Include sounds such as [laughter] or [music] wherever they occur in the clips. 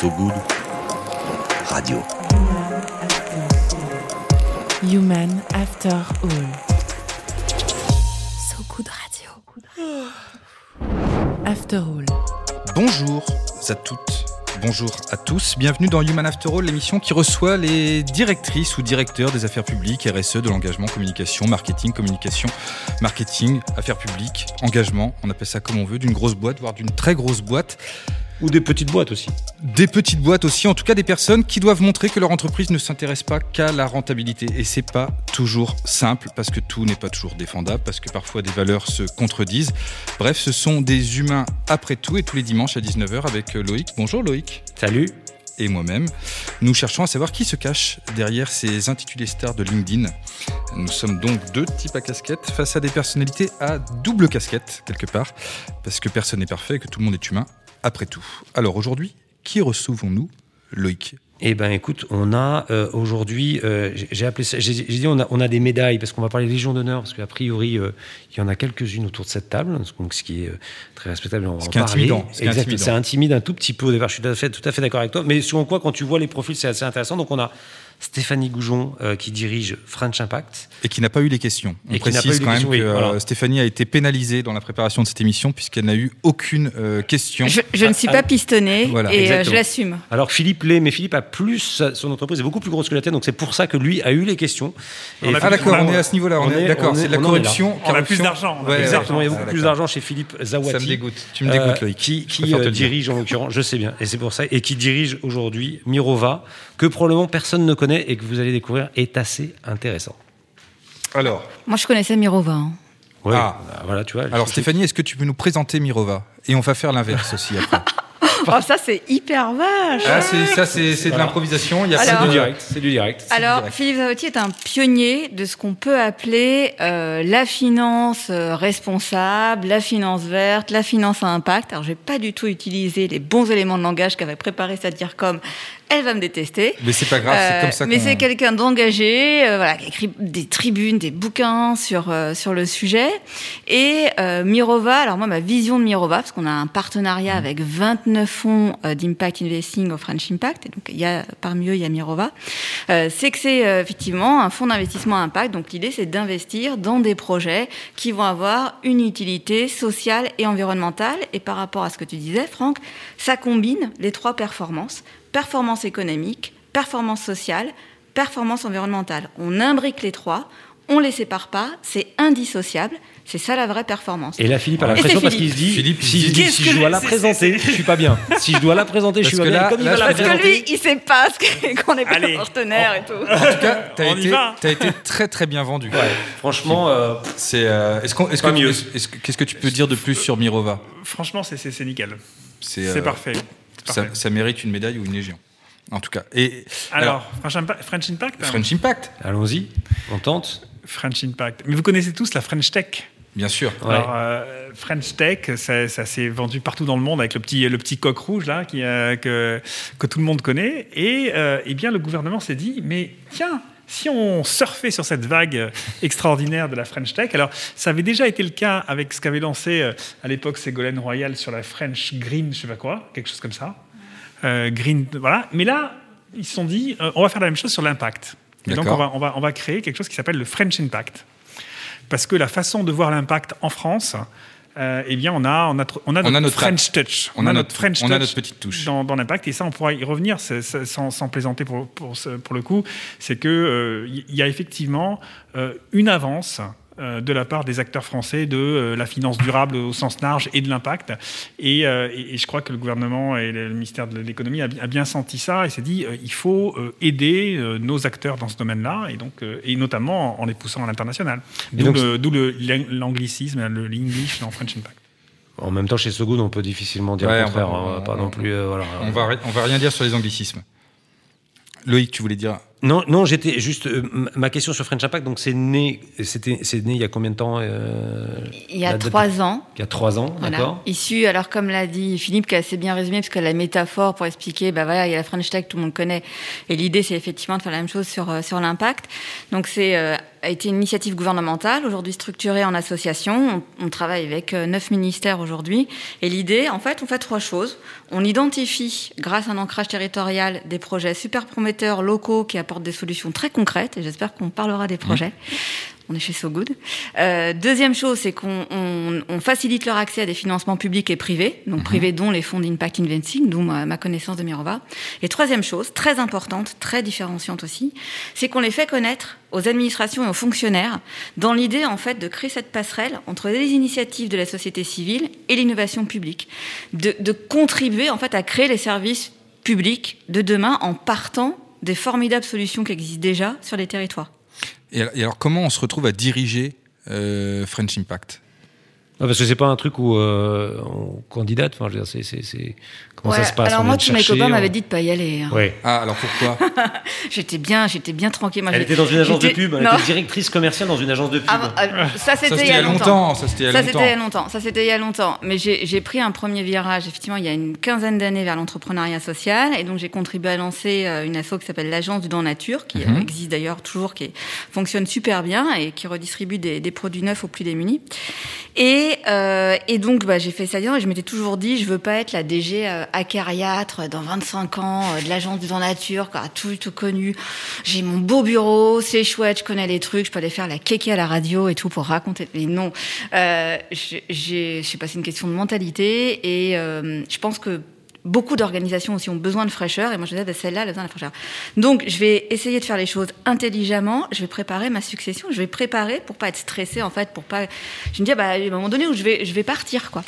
So Good Radio. Human After All. So Good Radio. After All. Bonjour à toutes, bonjour à tous. Bienvenue dans Human After All, l'émission qui reçoit les directrices ou directeurs des affaires publiques, RSE, de l'engagement, communication, marketing, communication, marketing, affaires publiques, engagement, on appelle ça comme on veut, d'une grosse boîte, voire d'une très grosse boîte. Ou des petites boîtes aussi. Des petites boîtes aussi, en tout cas des personnes qui doivent montrer que leur entreprise ne s'intéresse pas qu'à la rentabilité. Et c'est pas toujours simple parce que tout n'est pas toujours défendable, parce que parfois des valeurs se contredisent. Bref, ce sont des humains après tout et tous les dimanches à 19h avec Loïc. Bonjour Loïc. Salut. Et moi-même. Nous cherchons à savoir qui se cache derrière ces intitulés stars de LinkedIn. Nous sommes donc deux types à casquette face à des personnalités à double casquette, quelque part, parce que personne n'est parfait et que tout le monde est humain après tout. Alors aujourd'hui, qui recevons-nous Loïc? Eh ben, écoute, on a euh, aujourd'hui, euh, j'ai appelé ça, j'ai dit on a, on a des médailles parce qu'on va parler Légion d'honneur parce qu'a priori euh, il y en a quelques-unes autour de cette table, donc ce qui est très respectable. On va ce qui est intimidant. C'est intimide un tout petit peu au départ. Je suis tout à fait, tout à fait d'accord avec toi. Mais sur quoi, quand tu vois les profils, c'est assez intéressant. Donc on a Stéphanie Goujon euh, qui dirige French Impact. Et qui n'a pas eu les questions. On et précise quand même que euh, Stéphanie a été pénalisée dans la préparation de cette émission puisqu'elle n'a eu aucune euh, question. Je, ne suis pas pistonnée et je l'assume. Alors Philippe l'est, mais Philippe a plus, son entreprise est beaucoup plus grosse que la tienne, donc c'est pour ça que lui a eu les questions. Et ah d'accord, on est à ce niveau-là, on, est d'accord, c'est de la corruption. On a plus d'argent. Exactement, il y a beaucoup plus d'argent chez Philippe Zawati. Ça me dégoûte, tu me dégoûtes Loïc. Qui, dirige en l'occurrence, je sais bien, et c'est pour ça, et qui dirige aujourd'hui Mirova, que probablement personne ne connaît et que vous allez découvrir est assez intéressant. Alors Moi, je connaissais Mirova. Hein. ah. Bah, voilà, tu vois. Alors, Stéphanie, est-ce que tu peux nous présenter Mirova? Et on va faire l'inverse aussi après. [laughs] oh, ça, c'est hyper vache. Ah, ça, c'est de l'improvisation. Il y a c'est du direct. C'est du direct. Alors, Philippe Zavotti est un pionnier de ce qu'on peut appeler euh, la finance euh, responsable, la finance verte, la finance à impact. Alors, je vais pas du tout utiliser les bons éléments de langage qu'avait préparé dire comme elle va me détester. Mais c'est pas grave, c'est comme ça. Euh, mais c'est quelqu'un d'engagé, euh, voilà, qui écrit des tribunes, des bouquins sur euh, sur le sujet. Et Mirova, alors moi ma vision de Mirova, parce qu'on a un partenariat avec 29 fonds d'impact investing au French Impact, et donc il y a parmi eux il y a Mirova, c'est que c'est effectivement un fonds d'investissement à impact. Donc l'idée c'est d'investir dans des projets qui vont avoir une utilité sociale et environnementale. Et par rapport à ce que tu disais, Franck, ça combine les trois performances performance économique, performance sociale, performance environnementale. On imbrique les trois, on les sépare pas, c'est indissociable. C'est ça la vraie performance. Et là, Philippe a la pression parce qu'il se dit, Philippe, [laughs] si, je dois la présenter, je suis pas bien. Si je dois la présenter, je suis pas bien. Comme il va parce que lui, il sait pas [laughs] qu'on est pas partenaire et tout. En tout cas, [laughs] tu as, été très très bien vendu. franchement, euh, c'est. Euh, est-ce qu'est-ce que tu peux dire de plus sur Mirova? Franchement, c'est nickel. C'est euh, parfait. Ça, mérite une médaille ou une légion. En tout cas. Et, alors, French, Impact, hein. French Impact Allons-y, on tente. French Impact. Mais vous connaissez tous la French Tech? Bien sûr. Alors, euh, French Tech, ça, s'est vendu partout dans le monde avec le petit, le petit coq rouge là, qui, euh, que, que tout le monde connaît. Et euh, eh bien, le gouvernement s'est dit, mais tiens, si on surfait sur cette vague extraordinaire de la French Tech, alors ça avait déjà été le cas avec ce qu'avait lancé euh, à l'époque Ségolène Royal sur la French Green, je sais pas quoi, quelque chose comme ça. Euh, green, voilà. Mais là, ils se sont dit, euh, on va faire la même chose sur l'impact. Et donc on va, on, va, on va créer quelque chose qui s'appelle le French Impact. Parce que la façon de voir l'impact en France, euh, eh bien, on a, on a, on a, notre, French touch. On, a notre French on a notre petite touche dans, l'impact. Et ça, on pourra y revenir sans, sans, plaisanter pour, pour, pour, le coup. C'est qu'il euh, y a effectivement euh, une avance de la part des acteurs français de euh, la finance durable au sens large et de l'impact. Et, euh, je crois que le gouvernement et le ministère de l'économie a, bien senti ça et s'est dit il faut aider nos acteurs dans ce domaine-là et donc et notamment en les poussant à l'international. D'où l'anglicisme, le, l'English dans French Impact. En même temps, chez Sogood, on peut difficilement dire le contraire. On va, hein, pas non plus. voilà. on va, on va rien dire sur les anglicismes. Loïc, tu voulais dire non, non, j'étais juste euh, ma question sur French Impact. Donc c'est né, c'était, c'est né il y a combien de temps euh, Il y a trois ans. Il y a trois ans, d'accord. Issu, alors comme l'a dit Philippe, qui a assez bien résumé, parce que la métaphore pour expliquer, bah voilà, il y a la French Tech, tout le monde connaît, et l'idée c'est effectivement de faire la même chose sur euh, sur l'impact. Donc c'est a été une initiative gouvernementale, aujourd'hui structurée en association. On, on travaille avec euh, neuf ministères aujourd'hui. Et l'idée, en fait, on fait trois choses. On identifie, grâce à un ancrage territorial, des projets super prometteurs locaux qui apportent des solutions très concrètes. Et j'espère qu'on parlera des projets. On est chez So Good. Euh, deuxième chose, c'est qu'on on, on facilite leur accès à des financements publics et privés, donc privés dont les fonds d'Impact Investing, d'où ma, ma connaissance de Mirova. Et troisième chose, très importante, très différenciante aussi, c'est qu'on les fait connaître aux administrations et aux fonctionnaires dans l'idée en fait de créer cette passerelle entre les initiatives de la société civile et l'innovation publique, de, de contribuer en fait à créer les services publics de demain en partant des formidables solutions qui existent déjà sur les territoires. Et alors, comment on se retrouve à diriger euh, French Impact? Non, parce que c'est pas un truc où euh, on candidate. Enfin, je veux dire, c'est, c'est, c'est- comment ça se passe? alors On moi, tous mes copains on- m'avaient dit de pas y aller. hein. Ouais. Ah, alors pourquoi? [laughs] J'étais bien, j'étais bien tranquille. Moi, Elle j'ai- était dans une agence de pub. Elle non. était directrice commerciale dans une agence de pub. Ah, ah, ça Ça, c'était il y a longtemps. Ça, c'était il y a Ça c'était il y a longtemps. Ça c'était il y a longtemps. Mais j'ai j'ai pris un premier virage, effectivement, il y a une quinzaine d'années vers l'entrepreneuriat social. Et donc j'ai contribué à lancer euh, une asso qui s'appelle l'Agence du Don Nature, qui Mhm. euh, existe d'ailleurs toujours, qui fonctionne super bien et qui redistribue des, des produits neufs aux plus démunis. Et, euh, et donc bah, j'ai fait ça et je m'étais toujours dit, je veux pas être la DG euh, acariâtre dans 25 ans euh, de l'Agence du Don Nature, quoi, tout, tout connu. J'ai mon beau bureau, c'est chouette, je connais les trucs, je peux aller faire la kéké à la radio et tout pour raconter. Mais non, euh, j'ai, j'ai- je sais pas, c'est une question de mentalité et euh, je pense que beaucoup d'organisations aussi ont besoin de fraîcheur et moi je disais bah, celle-là elle a besoin de la fraîcheur. Donc je vais essayer de faire les choses intelligemment, je vais préparer ma succession, je vais préparer pour pas être stressée en fait, pour pas je me dis ah, bah à un moment donné où je vais je vais partir quoi.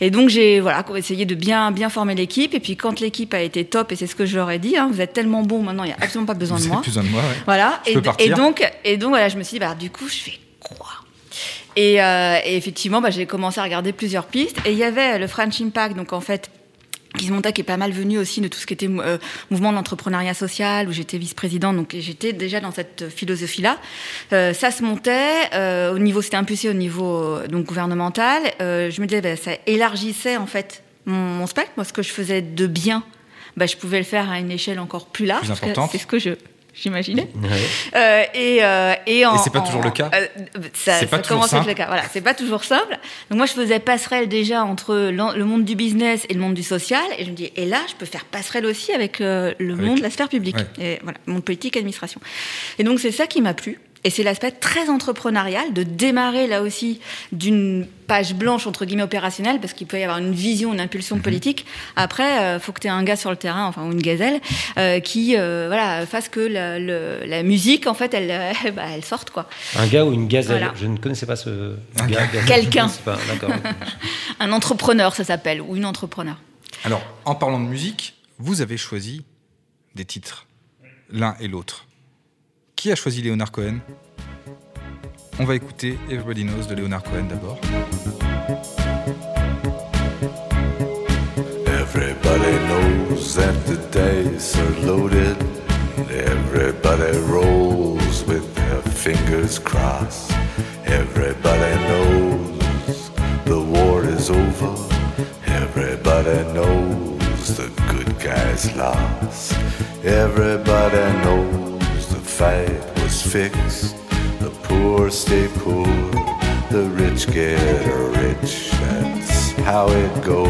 Et donc j'ai voilà essayé de bien bien former l'équipe et puis quand l'équipe a été top et c'est ce que je leur ai dit hein, vous êtes tellement bon maintenant il y a absolument pas besoin Vous de moi. besoin de moi, ouais. Voilà. Je Et, peux et donc, et donc voilà, je me suis dit, bah, du coup, je fais quoi? Et, euh, et effectivement, bah, j'ai commencé à regarder plusieurs pistes. Et il y avait le French Impact, donc en fait, qui se montait, qui est pas mal venu aussi de tout ce qui était euh, mouvement de l'entrepreneuriat social, où j'étais vice-présidente, donc j'étais déjà dans cette philosophie-là. Euh, ça se montait, euh, au niveau, c'était impulsé au niveau euh, donc gouvernemental. Je me disais, bah, ça élargissait en fait mon, mon spectre. Moi, ce que je faisais de bien, bah, je pouvais le faire à une échelle encore plus large. C'est ce que je j'imaginais. Ouais. Euh, et, euh, et, en, Et c'est pas en- toujours le cas euh, ça, pas ça toujours commence à être simple le cas. Voilà, c'est pas toujours simple. Donc moi, je faisais passerelle déjà entre le monde du business et le monde du social, et je me dis, et là, je peux faire passerelle aussi avec euh, le Avec- monde de la sphère publique, Ouais. et voilà, monde politique, administration. Et donc c'est ça qui m'a plu. Et c'est l'aspect très entrepreneurial de démarrer là aussi d'une page blanche entre guillemets opérationnelle parce qu'il peut y avoir une vision, une impulsion Mhm. politique. Après, euh, faut que tu aies un gars sur le terrain, enfin ou une gazelle, euh, qui euh, voilà fasse que la, le- la musique en fait elle, [laughs] euh, bah, elle sorte quoi. Un gars ou une gazelle. Voilà. Je ne connaissais pas ce Un gars. Quelqu'un. [laughs] Un entrepreneur ça s'appelle ou une entrepreneur. Alors, en parlant de musique, vous avez choisi des titres, l'un et l'autre. Qui a choisi Leonard Cohen? On va écouter Everybody Knows de Leonard Cohen d'abord. Everybody knows that the dice are loaded. Everybody rolls with their fingers crossed. Everybody knows the war is over. Everybody knows the good guys lost. Everybody knows fight was fixed. The poor stay poor, the rich get rich. That's how it goes.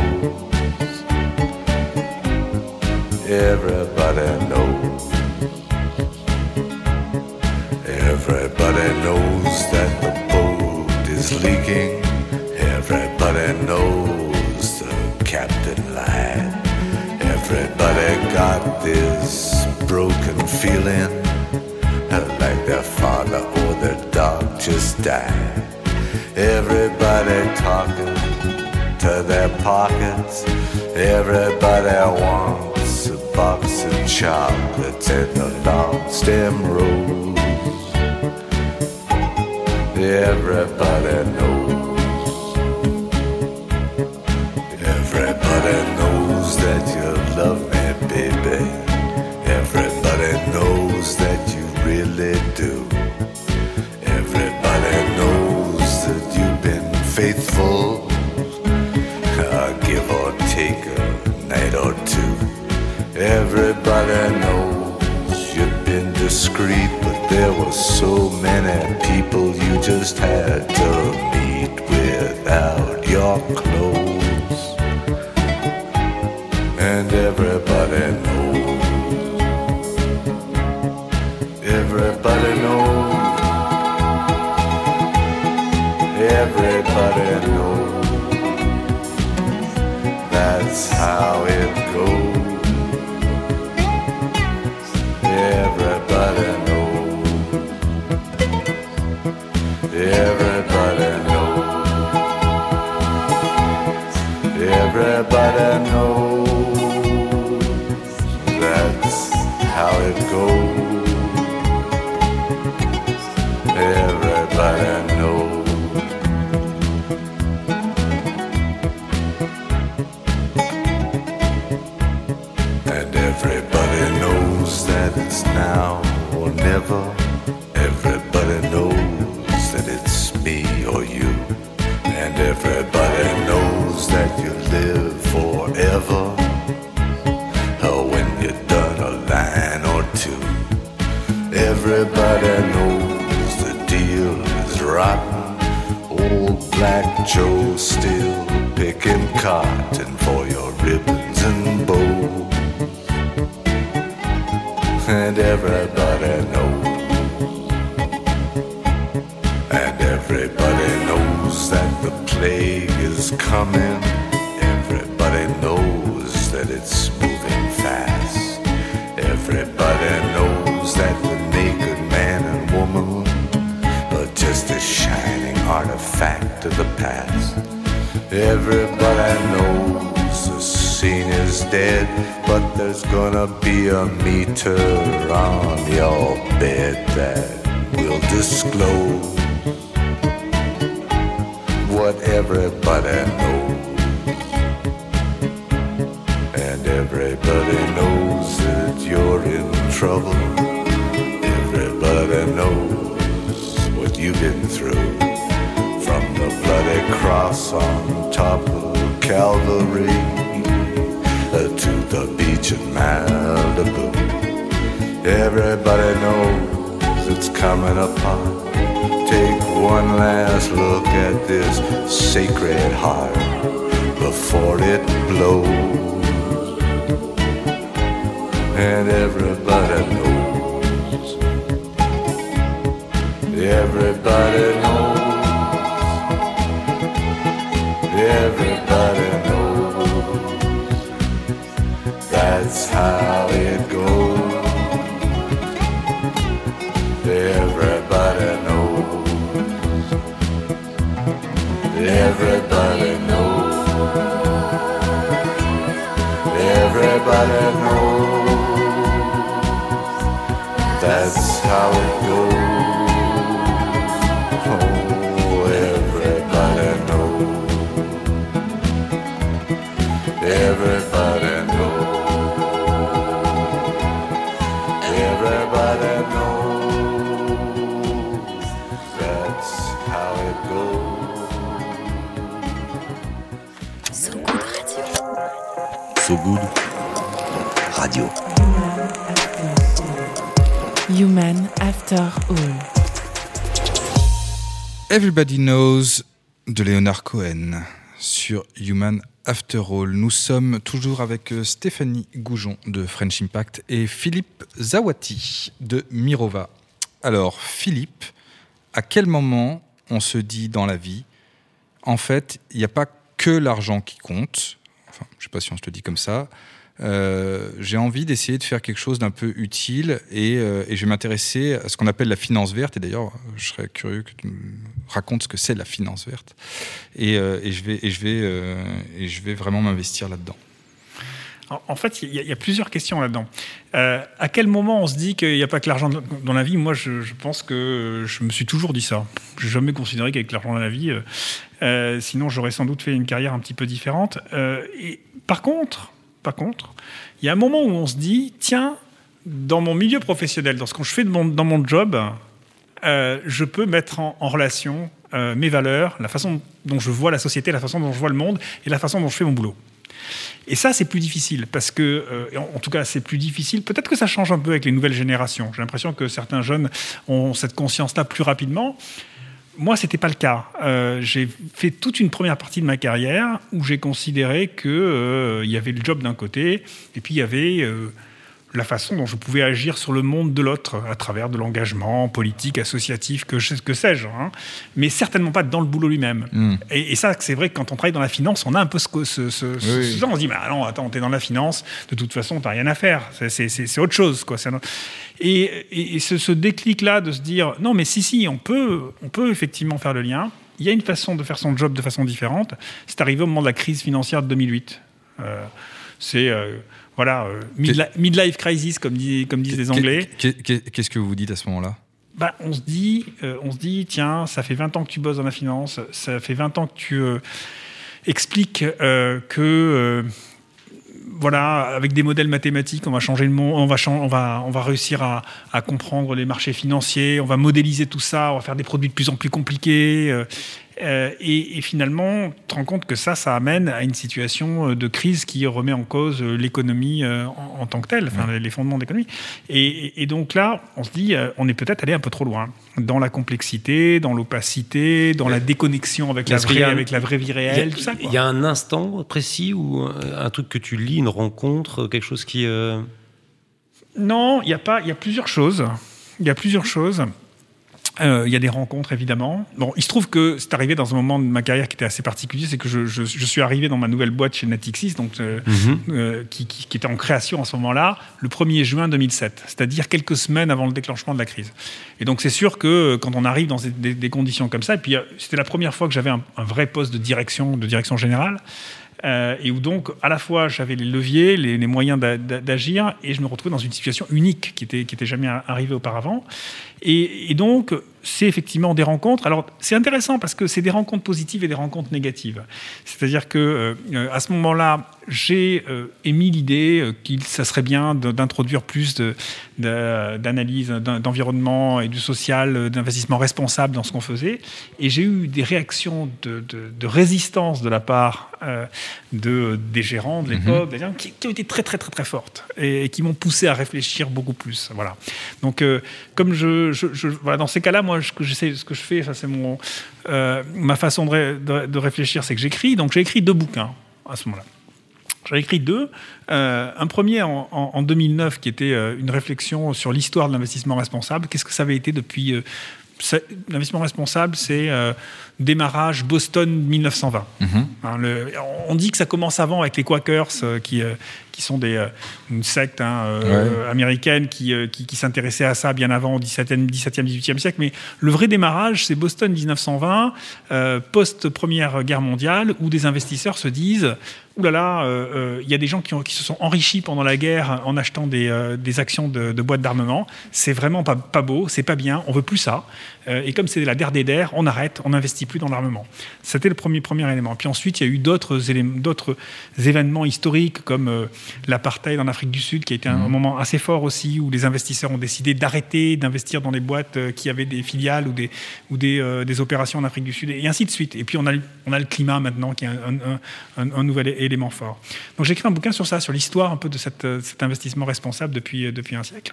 Everybody knows. Everybody knows that the boat is leaking. Everybody knows the captain lied. Everybody got this broken feeling like their father or their dog just died. Everybody talking to their pockets. Everybody wants a box of chocolates and a long stem rose. Everybody knows. So many people you just had to meet And everybody knows. And everybody knows that the plague is coming. Everybody knows that it's moving fast. Everybody knows that the naked man and woman are just a shining artifact of the past. Everybody knows the scene is dead, but there's gonna be a meter on your bed that will disclose what everybody knows. Everybody knows it's coming upon. Take one last look at this sacred heart before it blows. And everybody knows. Everybody knows. Everybody knows. Everybody knows. That's how it goes. Everybody Knows de Leonard Cohen sur Human After All. Nous sommes toujours avec euh, Stéphanie Goujon de French Impact et Philippe Zawati de Mirova. Alors, Philippe, à quel moment on se dit dans la vie, en fait, il n'y a pas que l'argent qui compte, enfin, je ne sais pas si on se le dit comme ça, euh, j'ai envie d'essayer de faire quelque chose d'un peu utile et, euh, et je vais m'intéresser à ce qu'on appelle la finance verte. Et d'ailleurs, je serais curieux que tu me racontes ce que c'est la finance verte. Et, euh, je, vais, je vais, euh, je vais vraiment m'investir là-dedans. En, fait, il y, a- plusieurs questions là-dedans. Euh, à quel moment on se dit qu'il n'y a pas que l'argent dans la vie? Moi, je, pense que je me suis toujours dit ça. Je n'ai jamais considéré qu'avec l'argent dans la vie, sinon j'aurais sans doute fait une carrière un petit peu différente. Et par contre, par contre, il y a un moment où on se dit, tiens, dans mon milieu professionnel, dans ce que je fais mon- dans mon job, euh, je peux mettre en, relation euh, mes valeurs, la façon dont je vois la société, la façon dont je vois le monde et la façon dont je fais mon boulot. Et ça, c'est plus difficile parce que, euh, en, tout cas, c'est plus difficile. Peut-être que ça change un peu avec les nouvelles générations. J'ai l'impression que certains jeunes ont cette conscience-là plus rapidement. Moi, c'était pas le cas. J'ai fait toute une première partie de ma carrière où j'ai considéré que euh, y avait le job d'un côté et puis il y avait la façon dont je pouvais agir sur le monde de l'autre à travers de l'engagement politique, associatif, que, je- que sais-je, hein. mais certainement pas dans le boulot lui-même. Mm. Et, et ça, c'est vrai que quand on travaille dans la finance, on a un peu ce, ce, ce, ce- Oui. ce- on se dit, mais non, attends, t'es dans la finance, de toute façon, t'as rien à faire, c'est- autre chose. Quoi. Et, et- et ce, ce déclic-là de se dire, non, mais si, si, on peut, on peut effectivement faire le lien. Il y a une façon de faire son job de façon différente. C'est arrivé au moment de la crise financière de 2008. Euh, c'est euh, voilà, euh, midli- midlife crisis, comme, dit, comme disent les Anglais. Qu'est- qu'est- Qu'est-ce que vous vous dites à ce moment-là? Bah, on se dit, euh, on se dit, tiens, ça fait 20 ans que tu bosses dans la finance, ça fait 20 ans que tu euh, expliques euh, que euh, voilà, avec des modèles mathématiques, on va changer le monde, on va, chan- on va, on va réussir à, à comprendre les marchés financiers, on va modéliser tout ça, on va faire des produits de plus en plus compliqués. Euh, et, et finalement, tu te rends compte que ça, ça amène à une situation euh, de crise qui remet en cause euh, l'économie en, en tant que telle, enfin, les fondements de l'économie. Et, donc là, on se dit, on est peut-être allé un peu trop loin dans la complexité, dans l'opacité, dans la déconnexion avec la, vraie, y a un- avec la vraie vie réelle, a, tout ça. il y a un instant précis ou un, un truc que tu lis, une rencontre, quelque chose qui. euh, Non, il y a pas. Il y a plusieurs choses. Il y a plusieurs choses. Euh, Il y a des rencontres évidemment. Bon, il se trouve que c'est arrivé dans un moment de ma carrière qui était assez particulier, c'est que je, je- je suis arrivé dans ma nouvelle boîte chez Natixis, donc euh, euh, qui, qui- qui était en création à ce moment-là, le 1er juin 2007, c'est-à-dire quelques semaines avant le déclenchement de la crise. Et donc c'est sûr que quand on arrive dans des, conditions comme ça, et puis c'était la première fois que j'avais un, un vrai poste de direction, de direction générale. Euh, et où donc à la fois j'avais les leviers, les, les moyens d'a- d'a- d'agir, et je me retrouvais dans une situation unique qui était qui jamais arrivée auparavant. Et donc c'est effectivement des rencontres. Alors c'est intéressant parce que c'est des rencontres positives et des rencontres négatives. C'est-à-dire que euh, à ce moment-là, j'ai euh, émis l'idée euh, qu'il ça serait bien de- d'introduire plus de- de- d'analyse d'en- d'environnement et du social, d'investissement responsable dans ce qu'on faisait. Et j'ai eu des réactions de, de- de résistance de la part euh, de, des gérants de l'époque, gens qui, qui ont été très très très très fortes et, qui m'ont poussé à réfléchir beaucoup plus. Voilà. Donc comme je, je- je- voilà, dans ces cas-là, moi, ce que j'essaie, ce que je fais, c'est mon euh, ma façon de, de- réfléchir, c'est que j'écris. Donc j'ai écrit deux bouquins à ce moment-là. J'en ai écrit deux. Euh, un premier en, en- en 2009 qui était euh, une réflexion sur l'histoire de l'investissement responsable. Qu'est-ce que ça avait été depuis L'investissement responsable, c'est démarrage Boston 1920. Hein, le- on dit que ça commence avant avec les Quakers, euh, qui, euh, qui sont des, euh, une secte hein, américaine qui, qui, qui s'intéressait à ça bien avant au 17e, 17e 18e siècle. Mais le vrai démarrage, c'est Boston 1920, euh, post-première guerre mondiale, où des investisseurs se disent Ouh là là, il y a des gens qui, ont- qui se sont enrichis pendant la guerre en achetant des, des actions de, de boîtes d'armement. C'est vraiment pas, pas beau, c'est pas bien, on veut plus ça. Euh, et comme c'est la der des der, on arrête, on n'investit plus dans l'armement. C'était le premier, premier élément. Puis ensuite, il y a eu d'autres événements historiques comme euh, l'apartheid en Afrique du Sud, qui a été un, un moment assez fort aussi, où les investisseurs ont décidé d'arrêter d'investir dans des boîtes euh, qui avaient des filiales ou des, ou des, euh, des opérations en Afrique du Sud, et ainsi de suite. Et puis on a, on a le climat maintenant, qui est un, un- un- un nouvel élément fort. Donc j'ai écrit un bouquin sur ça, sur l'histoire un peu de cette, cet investissement responsable depuis, depuis un siècle.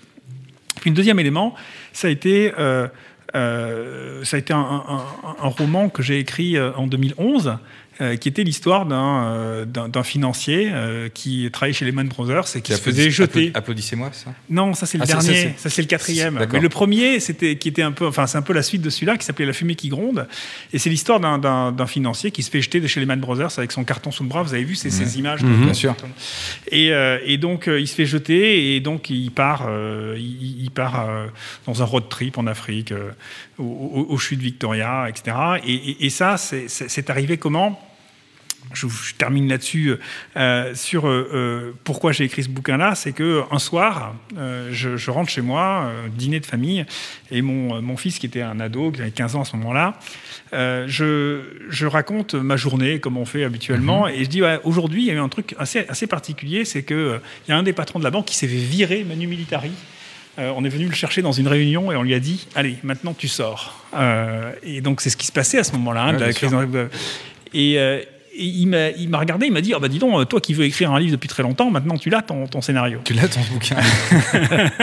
Puis le deuxième élément, ça a été, euh, ça a été un roman que j'ai écrit euh, en 2011, euh, qui était l'histoire d'un euh, d'un- financier euh, qui travaillait chez Lehman Brothers et qui se faisait jeter. Applaudissez-moi, ça. Non, ça c'est le Ah, dernier, ça, c'est- le quatrième. Mais le premier, c'était qui était un peu, enfin c'est un peu la suite de celui-là, qui s'appelait La fumée qui gronde, et c'est l'histoire d'un- financier qui se fait jeter de chez Lehman Brothers avec son carton sous le bras. Vous avez vu ces, ces images de- Bien sûr. et, euh, et donc, il se fait jeter et donc il part, il, il part dans un road trip en Afrique, euh, au, au, au chute Victoria, etc. Et, et- et ça, c'est arrivé comment? Je, je termine là-dessus euh, sur euh, euh, pourquoi j'ai écrit ce bouquin-là. C'est que un soir, je, je rentre chez moi, dîner de famille, et mon, mon fils, qui était un ado, qui avait 15 ans à ce moment-là, je, je raconte ma journée comme on fait habituellement, et je dis ouais, aujourd'hui, il y a eu un truc assez, assez particulier, c'est que euh, il y a un des patrons de la banque qui s'est fait virer Manu Militari. Euh, on est venu le chercher dans une réunion et on lui a dit Allez, maintenant tu sors. Euh, et donc c'est ce qui se passait à ce moment-là, hein, Ouais, de la crise. Et, euh, et il m'a il m'a regardé, il m'a dit ah bah dis donc, toi qui veux écrire un livre depuis très longtemps, maintenant tu l'as ton, ton scénario. Tu l'as ton bouquin. [laughs]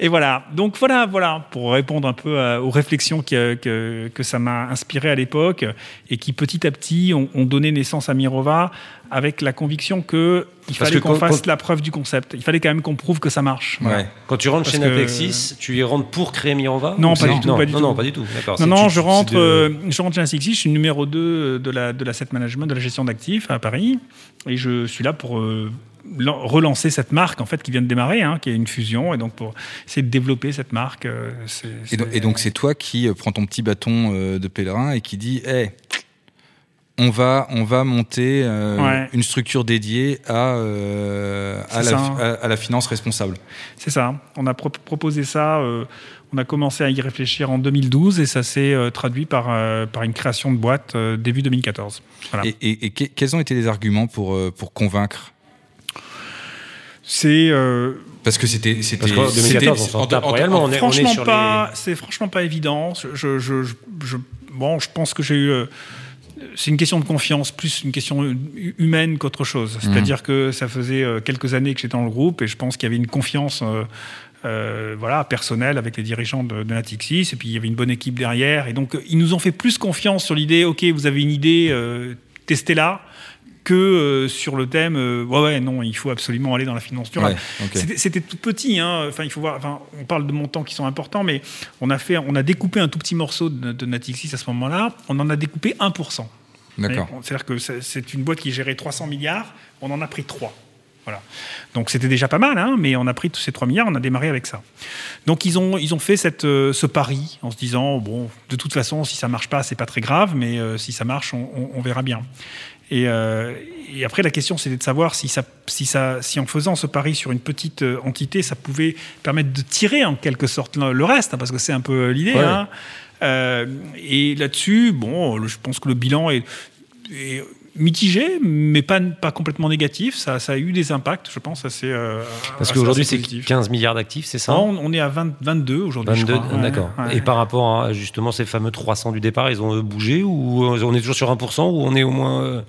Et voilà. Donc voilà, voilà, pour répondre un peu à- aux réflexions que, que, que ça m'a inspiré à l'époque et qui petit à petit ont, ont donné naissance à Mirova avec la conviction que il fallait que qu'on fasse quand- la preuve du concept. Il fallait quand même qu'on prouve que ça marche. Voilà. Quand tu rentres Parce chez que- Natexis, tu y rentres pour créer Mirova Non, pas du tout, Non, pas du non, tout. non, pas du tout. Non, non, tu- je rentre, de- euh, je rentre chez Natixis, je suis numéro 2 de la, de l'asset management, de la gestion d'actifs à Paris. Et je suis là pour euh, lan- relancer cette marque en fait qui vient de démarrer, hein, qui est une fusion. Et donc pour essayer de développer cette marque. euh, Et, donc- c'est- et donc c'est toi qui euh, prends ton petit bâton euh, de pèlerin et qui dit hey, on va on va monter euh, Ouais. une structure dédiée à euh, à, la, hein. à, à la finance responsable. C'est ça. On a pro- proposé ça. euh, on a commencé à y réfléchir en 2012 et ça s'est euh, traduit par, euh, par une création de boîte euh, début 2014. Voilà. Et, et- et que- quels ont été les arguments pour euh, pour convaincre? C'est euh, Parce que c'était c'était Parce qu'en 2014, on c'était- s'en tape en- en- royalement. en- On est- franchement sur les- pas. C'est franchement pas évident. Je, je, je- je- bon, je pense que j'ai eu. C'est une question de confiance, plus une question hu- humaine qu'autre chose. C'est-à-dire que ça faisait euh, quelques années que j'étais dans le groupe et je pense qu'il y avait une confiance euh, euh, voilà, personnelle avec les dirigeants de, de Natixis. Et puis il y avait une bonne équipe derrière. Et donc ils nous ont fait plus confiance sur l'idée ok, vous avez une idée, euh, testez-la que euh, sur le thème euh, ouais, ouais, non, il faut absolument aller dans la finance durable. Ouais. C'était- tout petit, hein. enfin il faut voir. Enfin, on parle de montants qui sont importants, mais on a fait, on a découpé un tout petit morceau de, de Natixis à ce moment-là. On en a découpé 1%. D'accord. C'est-à-dire que c'est- c'est une boîte qui gérait 300 milliards, on en a pris 3. Voilà. Donc c'était déjà pas mal, hein, mais on a pris tous ces 3 milliards, on a démarré avec ça. Donc ils ont, ils ont fait cette, euh, ce pari en se disant, bon, de toute façon, si ça marche pas, c'est pas très grave, mais euh, si ça marche, on, on- on verra bien. Et, euh, et après, la question, c'était de savoir si, ça, si, ça, si en faisant ce pari sur une petite euh, entité, ça pouvait permettre de tirer en quelque sorte le, reste, hein, parce que c'est un peu l'idée. Ouais. hein. Euh, et là-dessus, bon, je pense que le bilan est, est mitigé, mais pas, pas complètement négatif. Ça, ça a eu des impacts, je pense, assez. euh, Parce qu'aujourd'hui, c'est positifs. 15 milliards d'actifs, c'est ça? Non, on est à 20 22 aujourd'hui. je 22, crois. Ouais, d'accord. ouais. Et par rapport à justement ces fameux 300 du départ, ils ont euh, bougé ou euh, on est toujours sur 1% ou on est au moins. euh,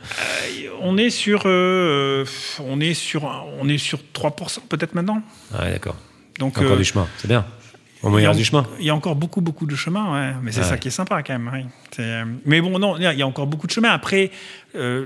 On est sur, euh, on est sur, on est sur 3% peut-être maintenant. Ouais, d'accord. Donc Encore du chemin, c'est bien. Au du chemin. Il y a encore beaucoup, beaucoup de chemin, ouais. mais c'est Ouais. ça qui est sympa quand même. C'est, euh, Mais bon, non, il y a encore beaucoup de chemin. Après, euh,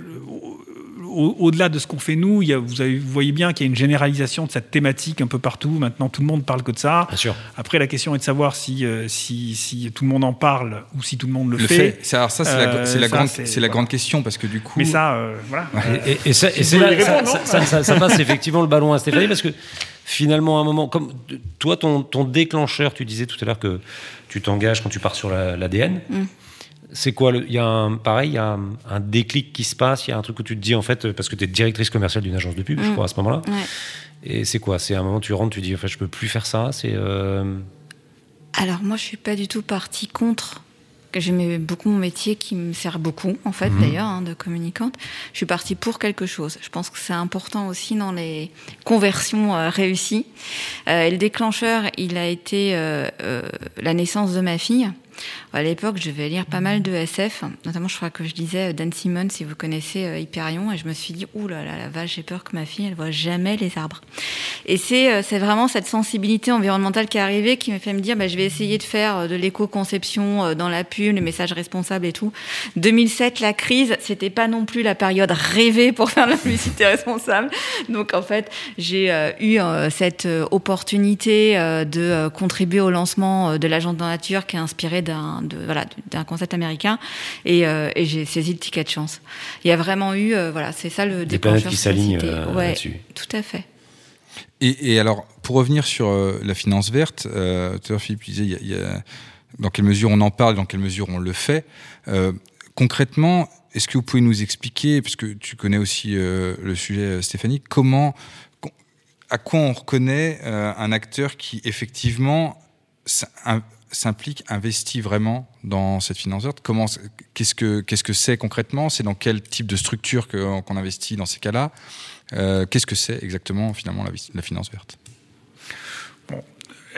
au-delà de ce qu'on fait nous, il y a, vous, avez- vous voyez bien qu'il y a une généralisation de cette thématique un peu partout. Maintenant, tout le monde parle que de ça. Bien sûr. Après, la question est de savoir si, euh, si, si tout le monde en parle ou si tout le monde le, Le fait. alors ça c'est la, Euh, la grande c'est- c'est la voilà. grande question parce que du coup Mais ça, euh, voilà. Et, et- et ça- Si là répondre, passe effectivement le ballon à Stéphanie parce que finalement, à un moment, comme toi, ton, ton déclencheur, tu disais tout à l'heure que tu t'engages quand tu pars sur la- l'ADN. Mm. C'est quoi le- Il y a un, pareil, il y a un, un déclic qui se passe. Il y a un truc où tu te dis en fait, parce que tu es directrice commerciale d'une agence de pub, je Mm. crois à ce moment-là. Ouais. Et c'est quoi? C'est un moment où tu rentres, tu dis en fait, je peux plus faire ça. C'est euh, Alors moi, je suis pas du tout partie contre. J'aimais beaucoup mon métier qui me sert beaucoup, en fait, Mhm. d'ailleurs, hein, de communicante. Je suis partie pour quelque chose. Je pense que c'est important aussi dans les conversions euh, réussies. Euh, et le déclencheur, il a été euh, euh, la naissance de ma fille. À l'époque, je vais lire pas mal de SF, notamment je crois que je lisais euh, Dan Simon, si vous connaissez euh, Hyperion, et je me suis dit, ouh là là, la vache, j'ai peur que ma fille, elle voit jamais les arbres. Et c'est euh, c'est vraiment cette sensibilité environnementale qui est arrivée qui m'a fait me dire, bah, je vais essayer de faire de l'éco-conception dans la pub, les messages responsables et tout. 2007, la crise, c'était pas non plus la période rêvée pour faire de la publicité [laughs] responsable. Donc en fait, j'ai eu cette opportunité de contribuer au lancement de l'agence de la nature qui est inspiré d'un voilà, concept américain et, euh, et j'ai saisi le ticket de chance. Il y a vraiment eu, euh, voilà, c'est ça le des planètes qui s'alignent euh, Ouais, là-dessus. tout à fait. Et, et alors, pour revenir sur euh, la finance verte, euh, tout à l'heure, Philippe disait il y a- y a- dans quelle mesure on en parle, dans quelle mesure on le fait. Euh, concrètement, est-ce que vous pouvez nous expliquer, puisque tu connais aussi euh, le sujet, Stéphanie, comment, com- à quoi on reconnaît euh, un acteur qui effectivement s'implique, investit vraiment dans cette finance verte Comment, qu'est-ce que qu'est-ce que c'est concrètement? C'est dans quel type de structure que- qu'on investit dans ces cas-là? Euh, Qu'est-ce que c'est exactement finalement la, finance verte?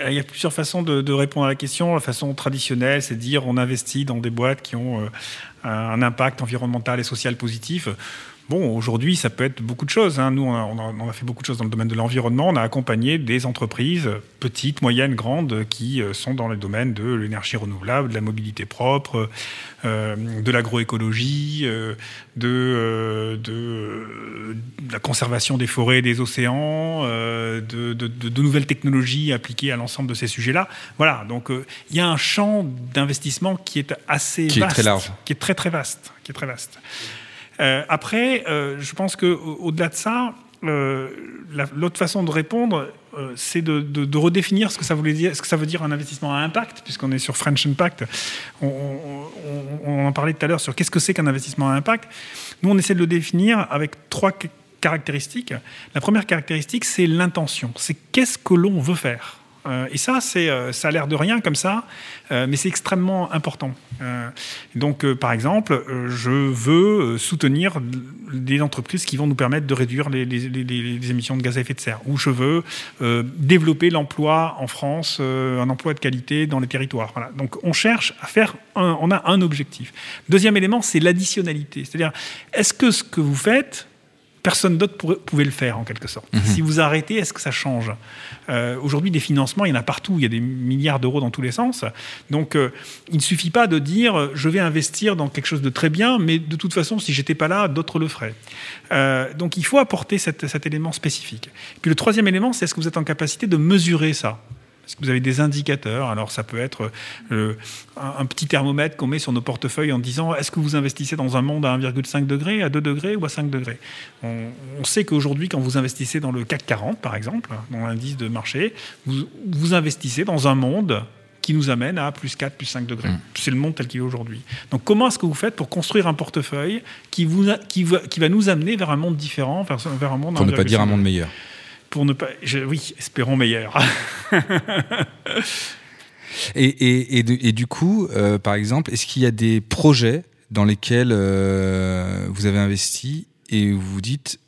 Il y a plusieurs façons de, répondre à la question. La façon traditionnelle, c'est de dire on investit dans des boîtes qui ont euh, un impact environnemental et social positif. Bon, aujourd'hui, ça peut être beaucoup de choses. Hein. Nous, on a, on, a, fait beaucoup de choses dans le domaine de l'environnement. On a accompagné des entreprises, petites, moyennes, grandes, qui euh, sont dans le domaine de l'énergie renouvelable, de la mobilité propre, euh, de l'agroécologie, euh, de, euh, de, de, la conservation des forêts et des océans, de, de, nouvelles technologies appliquées à l'ensemble de ces sujets-là. Voilà, donc il y a un champ d'investissement qui est assez qui vaste, est très large, qui est très très vaste, qui est très vaste. Euh, après, euh, je pense qu'au-delà de ça, euh, l'autre façon de répondre, c'est de, redéfinir ce que, ça veut dire un investissement à impact, puisqu'on est sur French Impact. On, on en parlait tout à l'heure sur qu'est-ce que c'est qu'un investissement à impact. Nous, on essaie de le définir avec trois caractéristiques. La première caractéristique, c'est l'intention. C'est qu'est-ce que l'on veut faire. Euh, et ça, euh, ça a l'air de rien comme ça, euh, mais c'est extrêmement important. donc, par exemple, je veux soutenir des entreprises qui vont nous permettre de réduire les, émissions de gaz à effet de serre, ou je veux développer l'emploi en France, un emploi de qualité dans les territoires. Donc, on cherche à faire, un, on a un objectif. Deuxième élément, c'est l'additionnalité, c'est-à-dire, est-ce que ce que vous faites personne d'autre pouvait le faire en quelque sorte. Mmh. Si vous arrêtez, est-ce que ça change? Euh, Aujourd'hui, des financements, il y en a partout, il y a des milliards d'euros dans tous les sens. Donc, euh, il ne suffit pas de dire je vais investir dans quelque chose de très bien, mais de toute façon, si j'étais pas là, d'autres le feraient. Euh, donc, il faut apporter cette, cet élément spécifique. Puis le troisième élément, c'est est-ce que vous êtes en capacité de mesurer ça? Est-ce que vous avez des indicateurs Alors, ça peut être euh, un, un, petit thermomètre qu'on met sur nos portefeuilles en disant est-ce que vous investissez dans un monde à 1,5 degré, à 2 degrés ou à 5 degrés on, on, sait qu'aujourd'hui, quand vous investissez dans le CAC 40, par exemple, dans l'indice de marché, vous, vous investissez dans un monde qui nous amène à plus 4, plus 5 degrés. Mmh. C'est le monde tel qu'il est aujourd'hui. Donc comment est-ce que vous faites pour construire un portefeuille qui, vous a, qui, va, qui, va, nous amener vers un monde différent, vers, vers un monde... Pour ne pas dire un monde meilleur pour ne pas. Oui, espérons meilleur. [laughs] et, et, et, du coup, euh, par exemple, est-ce qu'il y a des projets dans lesquels euh, vous avez investi et vous vous dites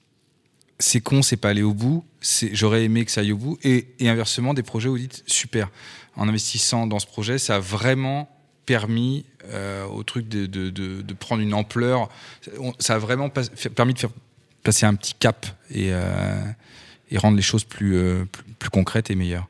c'est con, c'est pas allé au bout, j'aurais aimé que ça aille au bout, et, et, inversement, des projets où vous dites super, en investissant dans ce projet, ça a vraiment permis euh, au truc de, de, de, prendre une ampleur, ça a vraiment permis de faire passer un petit cap et et rendre les choses plus, euh, plus, concrètes et meilleures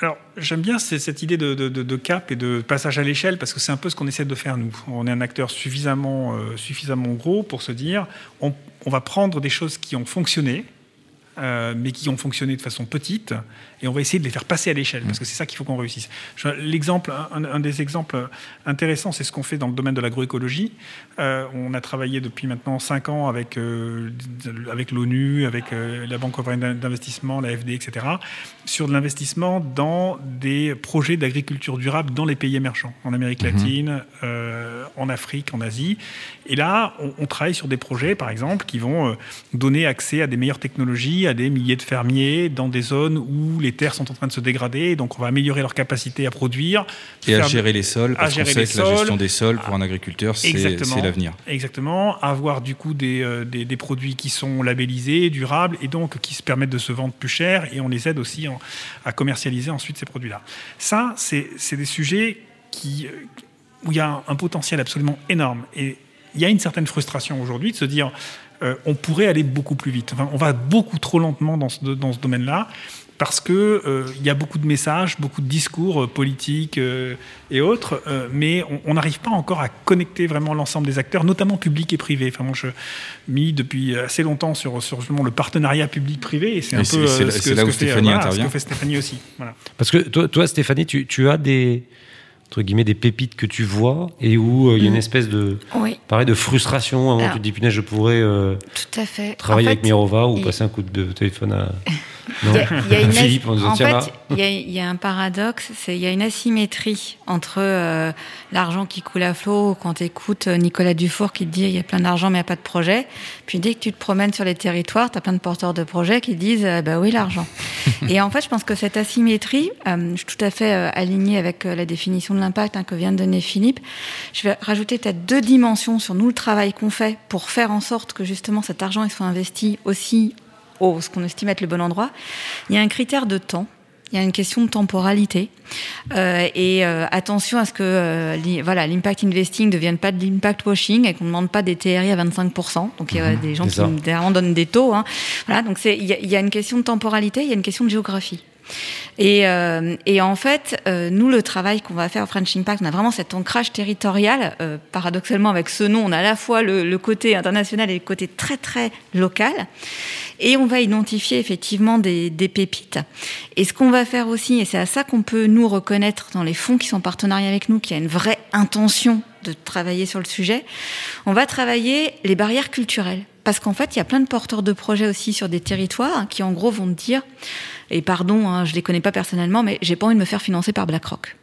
alors, j'aime bien cette idée de, cap et de passage à l'échelle parce que c'est un peu ce qu'on essaie de faire nous. On est un acteur suffisamment, euh, suffisamment gros pour se dire on, on va prendre des choses qui ont fonctionné, euh, mais qui ont fonctionné de façon petite, et on va essayer de les faire passer à l'échelle, parce que c'est ça qu'il faut qu'on réussisse. L'exemple, un, un, des exemples intéressants, c'est ce qu'on fait dans le domaine de l'agroécologie. Euh, on a travaillé depuis maintenant cinq ans avec, euh, avec l'ONU, avec euh, la Banque européenne d'investissement, la FD, etc., sur de l'investissement dans des projets d'agriculture durable dans les pays émergents, en Amérique latine, mmh. en Afrique, en Asie. Et là, on, on, travaille sur des projets, par exemple, qui vont donner accès à des meilleures technologies, à des milliers de fermiers dans des zones où les terres sont en train de se dégrader, donc on va améliorer leur capacité à produire. Et à gérer les sols, parce qu'on sait que sols. la gestion des sols pour un agriculteur, c'est l'avenir. Exactement, avoir du coup des, euh, des, des, produits qui sont labellisés, durables, et donc qui se permettent de se vendre plus cher, et on les aide aussi en, à commercialiser ensuite ces produits-là. Ça, c'est des sujets qui, où il y a un, un potentiel absolument énorme. Et il y a une certaine frustration aujourd'hui de se dire euh, on pourrait aller beaucoup plus vite. Enfin, on va beaucoup trop lentement dans ce, dans ce domaine-là parce que euh, il y a beaucoup de messages, beaucoup de discours euh, politiques euh, et autres, euh, mais on n'arrive pas encore à connecter vraiment l'ensemble des acteurs, notamment publics et privés. Enfin, moi, je mis depuis assez longtemps sur, sur justement le partenariat public-privé, et c'est un peu ce, que, là où fait, Stéphanie voilà, intervient. ce que fait Stéphanie aussi. Voilà. Parce que toi, toi Stéphanie, tu, tu as des entre guillemets des pépites que tu vois et où il euh, y a une espèce de oui. pareil de frustration un moment tu te dis punaise je pourrais euh, tout à fait. travailler en avec Mirova ou passer un coup de téléphone à [laughs] non. Il y a, y a une [laughs] Philippe en, en fait, il y, a, il y, a un paradoxe, c'est il y a une asymétrie entre euh, l'argent qui coule à flot quand tu écoutes Nicolas Dufour qui te dit il y a plein d'argent mais il n'y a pas de projet. Puis dès que tu te promènes sur les territoires, tu as plein de porteurs de projets qui disent euh, bah oui l'argent. [laughs] Et en fait, je pense que cette asymétrie, euh, je suis tout à fait euh, alignée avec la définition de l'impact hein, que vient de donner Philippe. Je vais rajouter peut-être deux dimensions sur nous le travail qu'on fait pour faire en sorte que justement cet argent il soit investi aussi au, ce qu'on estime être le bon endroit. Il y a un critère de temps il y a une question de temporalité. Euh, et euh, attention à ce que euh, li- voilà, l'impact investing ne devienne pas de l'impact washing et qu'on ne demande pas des TRI à 25%. Donc il y a des gens qui donnent des taux. hein. Voilà, donc il y, y a une question de temporalité, il y a une question de géographie. Et, euh, et en fait, euh, nous, le travail qu'on va faire au French Impact, on a vraiment cet ancrage territorial. Euh, paradoxalement, avec ce nom, on a à la fois le, le côté international et le côté très, très local. Et on va identifier effectivement des, des pépites. Et ce qu'on va faire aussi, et c'est à ça qu'on peut nous reconnaître dans les fonds qui sont en partenariat avec nous, qu'il y a une vraie intention de travailler sur le sujet, on va travailler les barrières culturelles. Parce qu'en fait, il y a plein de porteurs de projets aussi sur des territoires qui, en gros, vont te dire, et pardon, hein, je les connais pas personnellement, mais j'ai pas envie de me faire financer par BlackRock.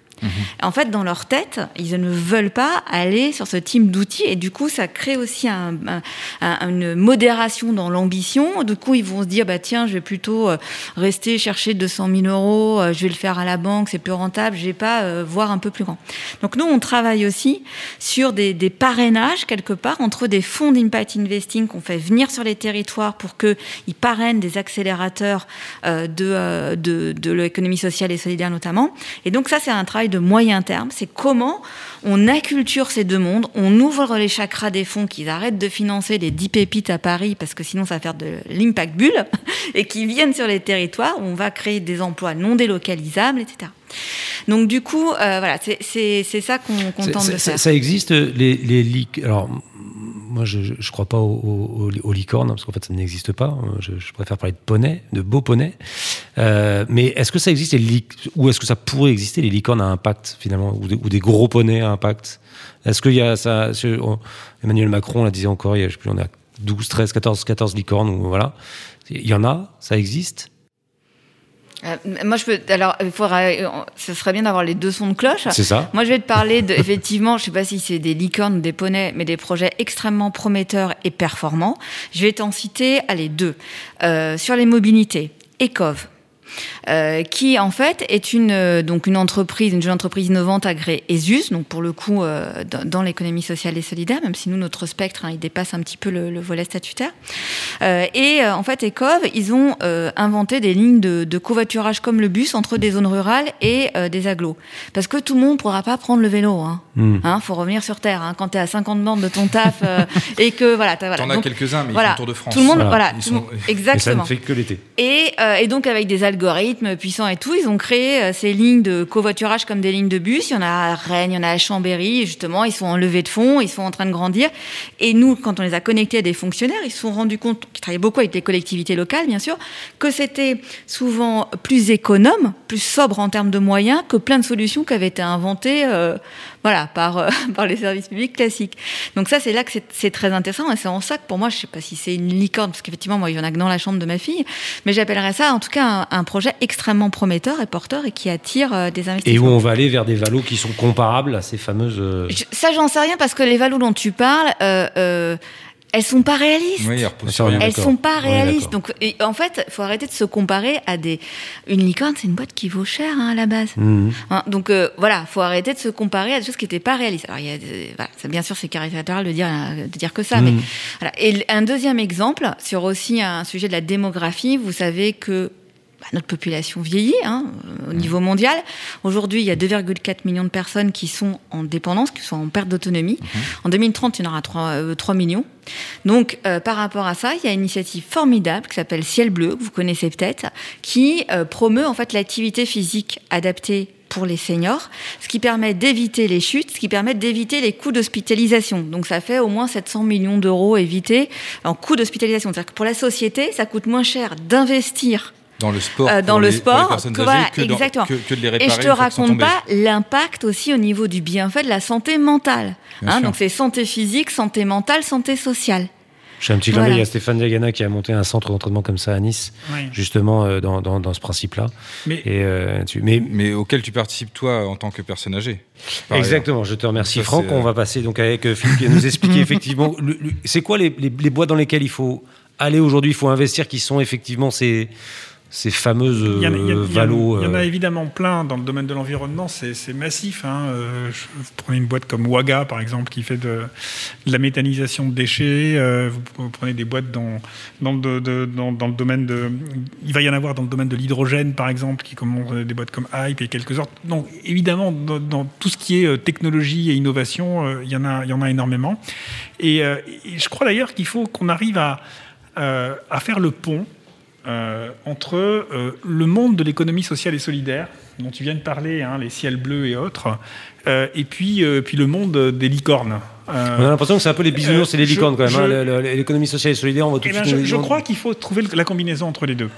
En fait, dans leur tête, ils ne veulent pas aller sur ce type d'outils et du coup, ça crée aussi un- un- un- une modération dans l'ambition. Du coup, ils vont se dire, bah tiens, je vais plutôt euh, rester chercher 200 000 euros, euh, je vais le faire à la banque, c'est plus rentable, je vais pas euh, voir un peu plus grand. Donc nous, on travaille aussi sur des, parrainages quelque part entre des fonds d'impact investing qu'on fait venir sur les territoires pour qu'ils parrainent des accélérateurs euh, de, de l'économie sociale et solidaire notamment. Et donc ça, c'est un travail de moyen terme. C'est comment on acculture ces deux mondes, on ouvre les chakras des fonds, qu'ils arrêtent de financer les 10 pépites à Paris, parce que sinon ça va faire de l'impact bulle, [laughs] et qui viennent sur les territoires où on va créer des emplois non délocalisables, etc. Donc du coup, euh, voilà, c'est- ça qu'on C'est- tente de faire. Ça existe, les, les Alors, moi, je ne crois pas aux, aux- aux licornes, parce qu'en fait, ça n'existe pas. Je, je préfère parler de poneys, de beaux poneys. Euh, mais est-ce que ça existe, les ou est-ce que ça pourrait exister, les licornes à impact, finalement, ou des, ou des gros poneys à impact? Est-ce qu'il y a ça on- Emmanuel Macron l'a disait encore, il y a, je sais plus, on a 12, 13, 14, 14 licornes, ou voilà. Il y en a, ça existe Euh, moi, je peux. Alors, il faudrait. euh, Ce serait bien d'avoir les deux sons de cloche. C'est ça Moi, je vais te parler de, effectivement, je sais pas si c'est des licornes ou des poneys, mais des projets extrêmement prometteurs et performants. Je vais t'en citer, allez, deux. Euh, sur les mobilités, Ecov. Euh, qui en fait est une euh, donc une entreprise, une jeune entreprise innovante agréée ESUS, donc pour le coup euh, dans, dans l'économie sociale et solidaire, même si nous notre spectre hein, il dépasse un petit peu le, le volet statutaire. Euh, et euh, en fait Ecov, ils ont euh, inventé des lignes de, de covoiturage comme le bus entre des zones rurales et euh, des agglos, parce que tout le monde pourra pas prendre le vélo. Hein. Hmm. Hein, faut revenir sur terre. Hein, quand tu es à 50 bornes de ton taf euh, [laughs] et que voilà, t'as- voilà. T'en as quelques-uns, mais voilà, ils font le Tour de France. Tout le monde, Voilà. voilà, tout sont- monde- Et ça exactement. ne fait que l'été. Et, euh, et donc avec des algorithmes puissants et tout, ils ont créé euh, ces lignes de covoiturage comme des lignes de bus. Il y en a à Rennes, il y en a à Chambéry. Justement, ils sont en levée de fonds, ils sont en train de grandir. Et nous, quand on les a connectés à des fonctionnaires, ils se sont rendus compte, qui travaillaient beaucoup avec les collectivités locales, bien sûr, que c'était souvent plus économe, plus sobre en termes de moyens que plein de solutions qui avaient été inventées, euh, voilà, par euh, [laughs] par les services publics classiques. Donc ça, c'est là que c'est- très intéressant. Et c'est en ça que pour moi, je sais pas si c'est une licorne, parce qu'effectivement, moi, il y en a que dans la chambre de ma fille, mais j'appellerais ça, en tout cas, un, un projet extrêmement prometteur et porteur et qui attire euh, des Et où on va aller vers des valos qui sont comparables à ces fameuses. euh, Je- ça, j'en sais rien parce que les valos dont tu parles, euh, elles sont pas réalistes. Oui, rien. Elles sont pas réalistes. Donc, et en fait, il faut arrêter de se comparer à des. Une licorne, c'est une boîte qui vaut cher hein, à la base. Mhm. Hein, donc euh, voilà, faut arrêter de se comparer à des choses qui n'étaient pas réalistes. Alors il y a, des- voilà, bien sûr c'est caricatural de dire euh, de dire que ça, mais Mhm. voilà. Et un deuxième exemple sur aussi un sujet de la démographie, vous savez que bah, notre population vieillit hein, au niveau mondial. Aujourd'hui, il y a 2,4 millions de personnes qui sont en dépendance, qui sont en perte d'autonomie. En 2030, il y en aura 3, euh, 3 millions. Donc, euh, par rapport à ça, il y a une initiative formidable qui s'appelle Ciel Bleu, que vous connaissez peut-être, qui euh, promeut en fait l'activité physique adaptée pour les seniors, ce qui permet d'éviter les chutes, ce qui permet d'éviter les coûts d'hospitalisation. Donc ça fait au moins 700 millions d'euros évités en coûts d'hospitalisation. C'est-à-dire que pour la société, ça coûte moins cher d'investir Dans le sport. Euh, dans pour le les- pour les sport, personnes que âgées voilà, que, dans- exactement. que- que de les réparer. Et je te raconte pas l'impact aussi au niveau du bienfait de la santé mentale. Hein, donc c'est santé physique, santé mentale, santé sociale. Je fais un petit clin Voilà. d'œil à Stéphane Diagana qui a monté un centre d'entraînement comme ça à Nice, Oui. justement euh, dans, dans, dans ce principe-là. Mais Et, euh, tu- mais Mais auquel tu participes, toi, en tant que personne âgée. Exactement, je te remercie Ça, Franck. euh, On va passer donc avec Philippe qui va nous expliquer [laughs] effectivement. le- le- c'est quoi les, les, les bois dans lesquels il faut aller aujourd'hui Il faut investir, qui sont effectivement ces ces fameuses Il y, a, il y a- euh, il y en a- valos il y en a euh, évidemment plein dans le domaine de l'environnement, c'est massif. hein. Euh, vous prenez une boîte comme Waga, par exemple, qui fait de, de la méthanisation de déchets. Vous, prenez des boîtes dans, dans, le, de- dans, dans le domaine de... Il va y en avoir dans le domaine de l'hydrogène, par exemple, qui commencent des boîtes comme Hype et quelques autres. Donc, évidemment, dans, dans tout ce qui est technologie et innovation, il, y en a, il y en a énormément. Et, et je crois d'ailleurs qu'il faut qu'on arrive à, à faire le pont euh, entre euh, le monde de l'économie sociale et solidaire, dont tu viens de parler, hein, les ciels bleus et autres, euh, et puis, puis le monde des licornes. On a l'impression que c'est un peu les bisounours et les je- licornes quand même. hein. L'économie sociale et solidaire, on va tout eh de ben, suite. je, crois qu'il faut trouver la combinaison entre les deux.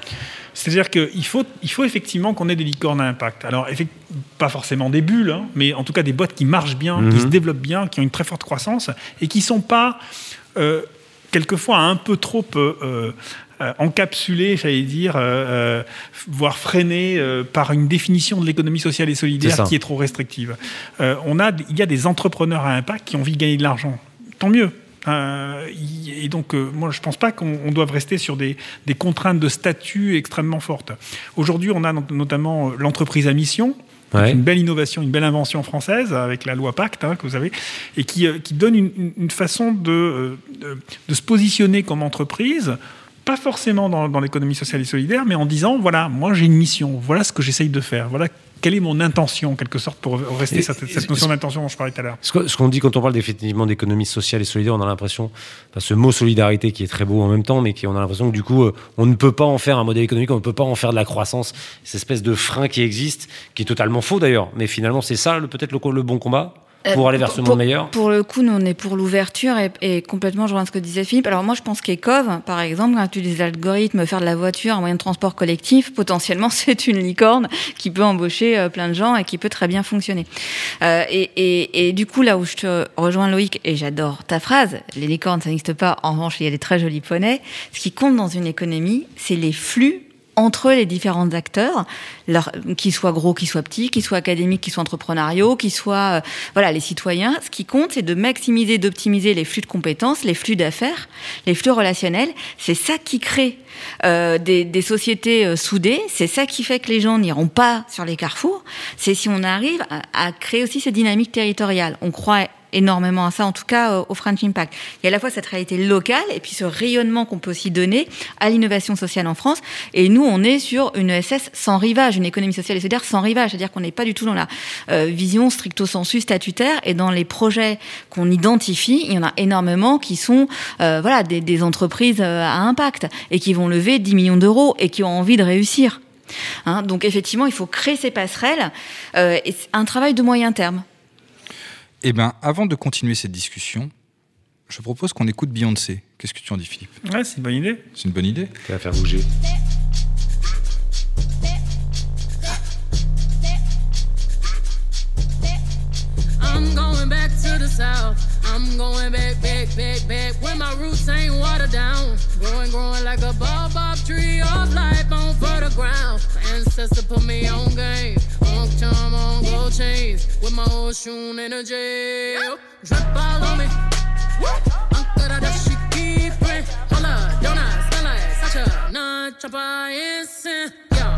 C'est-à-dire qu'il faut, il faut effectivement qu'on ait des licornes à impact. Alors, pas forcément des bulles, hein, mais en tout cas des boîtes qui marchent bien, qui Mhm. se développent bien, qui ont une très forte croissance et qui ne sont pas, quelquefois, un peu trop euh, euh, encapsulées, j'allais dire, euh, euh, voire freinées euh, par une définition de l'économie sociale et solidaire qui est trop restrictive. On a, il y a des entrepreneurs à impact qui ont envie de gagner de l'argent. Tant mieux. Euh, et donc, euh, moi, je ne pense pas qu'on on doive rester sur des, des contraintes de statut extrêmement fortes. Aujourd'hui, on a not- notamment euh, l'entreprise à mission, Ouais. une belle innovation, une belle invention française avec la loi Pacte hein, que vous avez, et qui, qui donne une, façon de, de, de se positionner comme entreprise, pas forcément dans, dans l'économie sociale et solidaire, mais en disant voilà, moi j'ai une mission, voilà ce que j'essaye de faire, voilà quelle est mon intention en quelque sorte pour rester Et- cette, et- cette notion d'intention dont je parlais tout à l'heure. Ce qu'on dit quand on parle effectivement d'économie sociale et solidaire, on a l'impression, enfin, ce mot solidarité qui est très beau en même temps, mais qui on a l'impression que du coup, euh, on ne peut pas en faire un modèle économique, on ne peut pas en faire de la croissance, cette espèce de frein qui existe, qui est totalement faux d'ailleurs. Mais finalement, c'est ça peut-être le bon combat? Pour Euh, aller vers ce pour- monde meilleur. Pour le coup, nous, on est pour l'ouverture et, et complètement, je rejoins ce que disait Philippe. Alors moi, je pense qu'Ecov, par exemple, quand tu utilises l'algorithme, faire de la voiture un moyen de transport collectif, potentiellement, [laughs] c'est une licorne qui peut embaucher euh, plein de gens et qui peut très bien fonctionner. Euh, et, et- et du coup, là où je te rejoins Loïc, et j'adore ta phrase, les licornes, ça n'existe pas. En revanche, il y a des très jolis poneys. Ce qui compte dans une économie, c'est les flux entre les différents acteurs, qu'ils soient gros, qu'ils soient petits, qu'ils soient académiques, qu'ils soient entrepreneuriaux, qu'ils soient euh, voilà les citoyens. Ce qui compte, c'est de maximiser, d'optimiser les flux de compétences, les flux d'affaires, les flux relationnels. C'est ça qui crée euh, des, des sociétés euh, soudées. C'est ça qui fait que les gens n'iront pas sur les carrefours. C'est si on arrive à, à créer aussi ces dynamiques territoriales. On croit énormément à ça, en tout cas euh, au French Impact. Il y a à la fois cette réalité locale et puis ce rayonnement qu'on peut aussi donner à l'innovation sociale en France. Et nous, on est sur une ESS sans rivage, une économie sociale et solidaire sans rivage, c'est-à-dire qu'on n'est pas du tout dans la euh, vision stricto sensu statutaire et dans les projets qu'on identifie, il y en a énormément qui sont euh, voilà des, des entreprises euh, à impact et qui vont lever 10 millions d'euros et qui ont envie de réussir. Hein, donc effectivement, il faut créer ces passerelles euh, et c'est un travail de moyen terme. Eh bien, avant de continuer cette discussion, je propose qu'on écoute Beyoncé. Qu'est-ce que tu en dis, Philippe? Ouais, c'est une bonne idée. C'est une bonne idée Ça va faire bouger. I'm going back to the south. I'm going back, back, back, back. Where my roots ain't watered down. Growing, growing like a bob tree of life on fertile ground. My ancestor put me on game. On charm, on gold chains. With my ocean energy. Drip all on me. Uncle, that she keep it. Hold up, don't I smell like such a non-chopper instant? Yeah,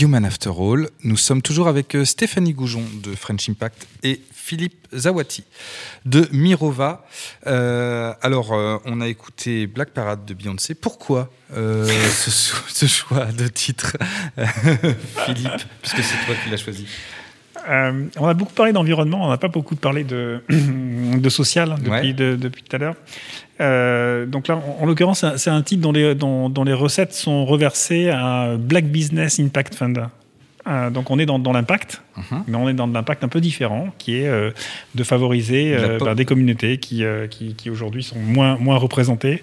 Human After All. Nous sommes toujours avec euh, Stéphanie Goujon de French Impact et Philippe Zawati de Mirova. Euh, alors, euh, on a écouté Black Parade de Beyoncé. Pourquoi ce, [laughs] ce choix de titre, [laughs] Philippe? Puisque c'est toi qui l'as choisi. Euh, on a beaucoup parlé d'environnement, on n'a pas beaucoup parlé de, [clears throat] de social depuis, Ouais. de- depuis tout à l'heure. Euh, donc là, en, en l'occurrence, c'est un- titre dont les, dont, dont les recettes sont reversées à Black Business Impact Fund. Euh, donc on est dans, dans l'impact, Mhm. mais on est dans de l'impact un peu différent, qui est euh, de favoriser euh, bah, des communautés qui, qui, qui aujourd'hui sont moins, moins représentées.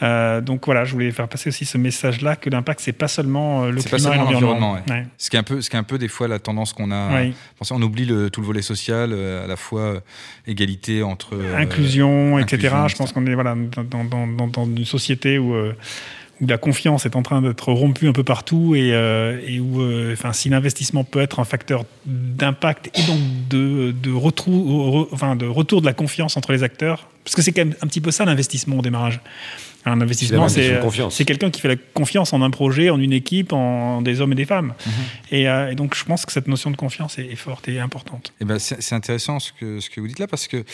Donc voilà, je voulais faire passer aussi ce message-là que l'impact, c'est pas seulement le climat et seulement l'environnement. l'environnement, Ouais. Ce qui est un peu, ce qui est un peu des fois la tendance qu'on a. Ouais. Pensez, on oublie le, tout le volet social, à la fois égalité entre inclusion, etc. Je pense qu'on est voilà, dans, dans, une société où, où la confiance est en train d'être rompue un peu partout et, euh, où euh, si l'investissement peut être un facteur d'impact et donc de, de retour de la confiance entre les acteurs, parce que c'est quand même un petit peu ça l'investissement au démarrage. Un investissement, C'est la c'est quelqu'un qui fait la confiance en un projet, en une équipe, en des hommes et des femmes. Mhm. Et, euh, et donc, je pense que cette notion de confiance est, est forte et importante. Eh ben, c'est intéressant ce que, ce que vous dites là, parce que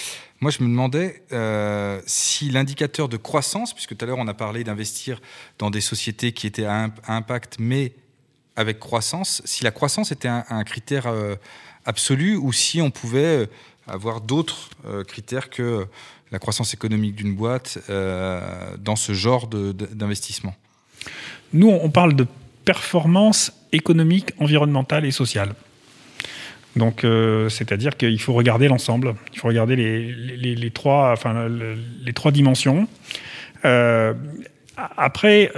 moi, je me demandais euh, si l'indicateur de croissance, puisque tout à l'heure, on a parlé d'investir dans des sociétés qui étaient à, imp- à impact, mais avec croissance, si la croissance était un, un critère euh, absolu ou si on pouvait euh, avoir d'autres euh, critères que la croissance économique d'une boîte euh, dans ce genre d'investissement. Nous, on parle de performance économique, environnementale et sociale. Donc, euh, c'est-à-dire qu'il faut regarder l'ensemble. Il faut regarder les, les- trois, enfin, le- les trois dimensions. Euh, après,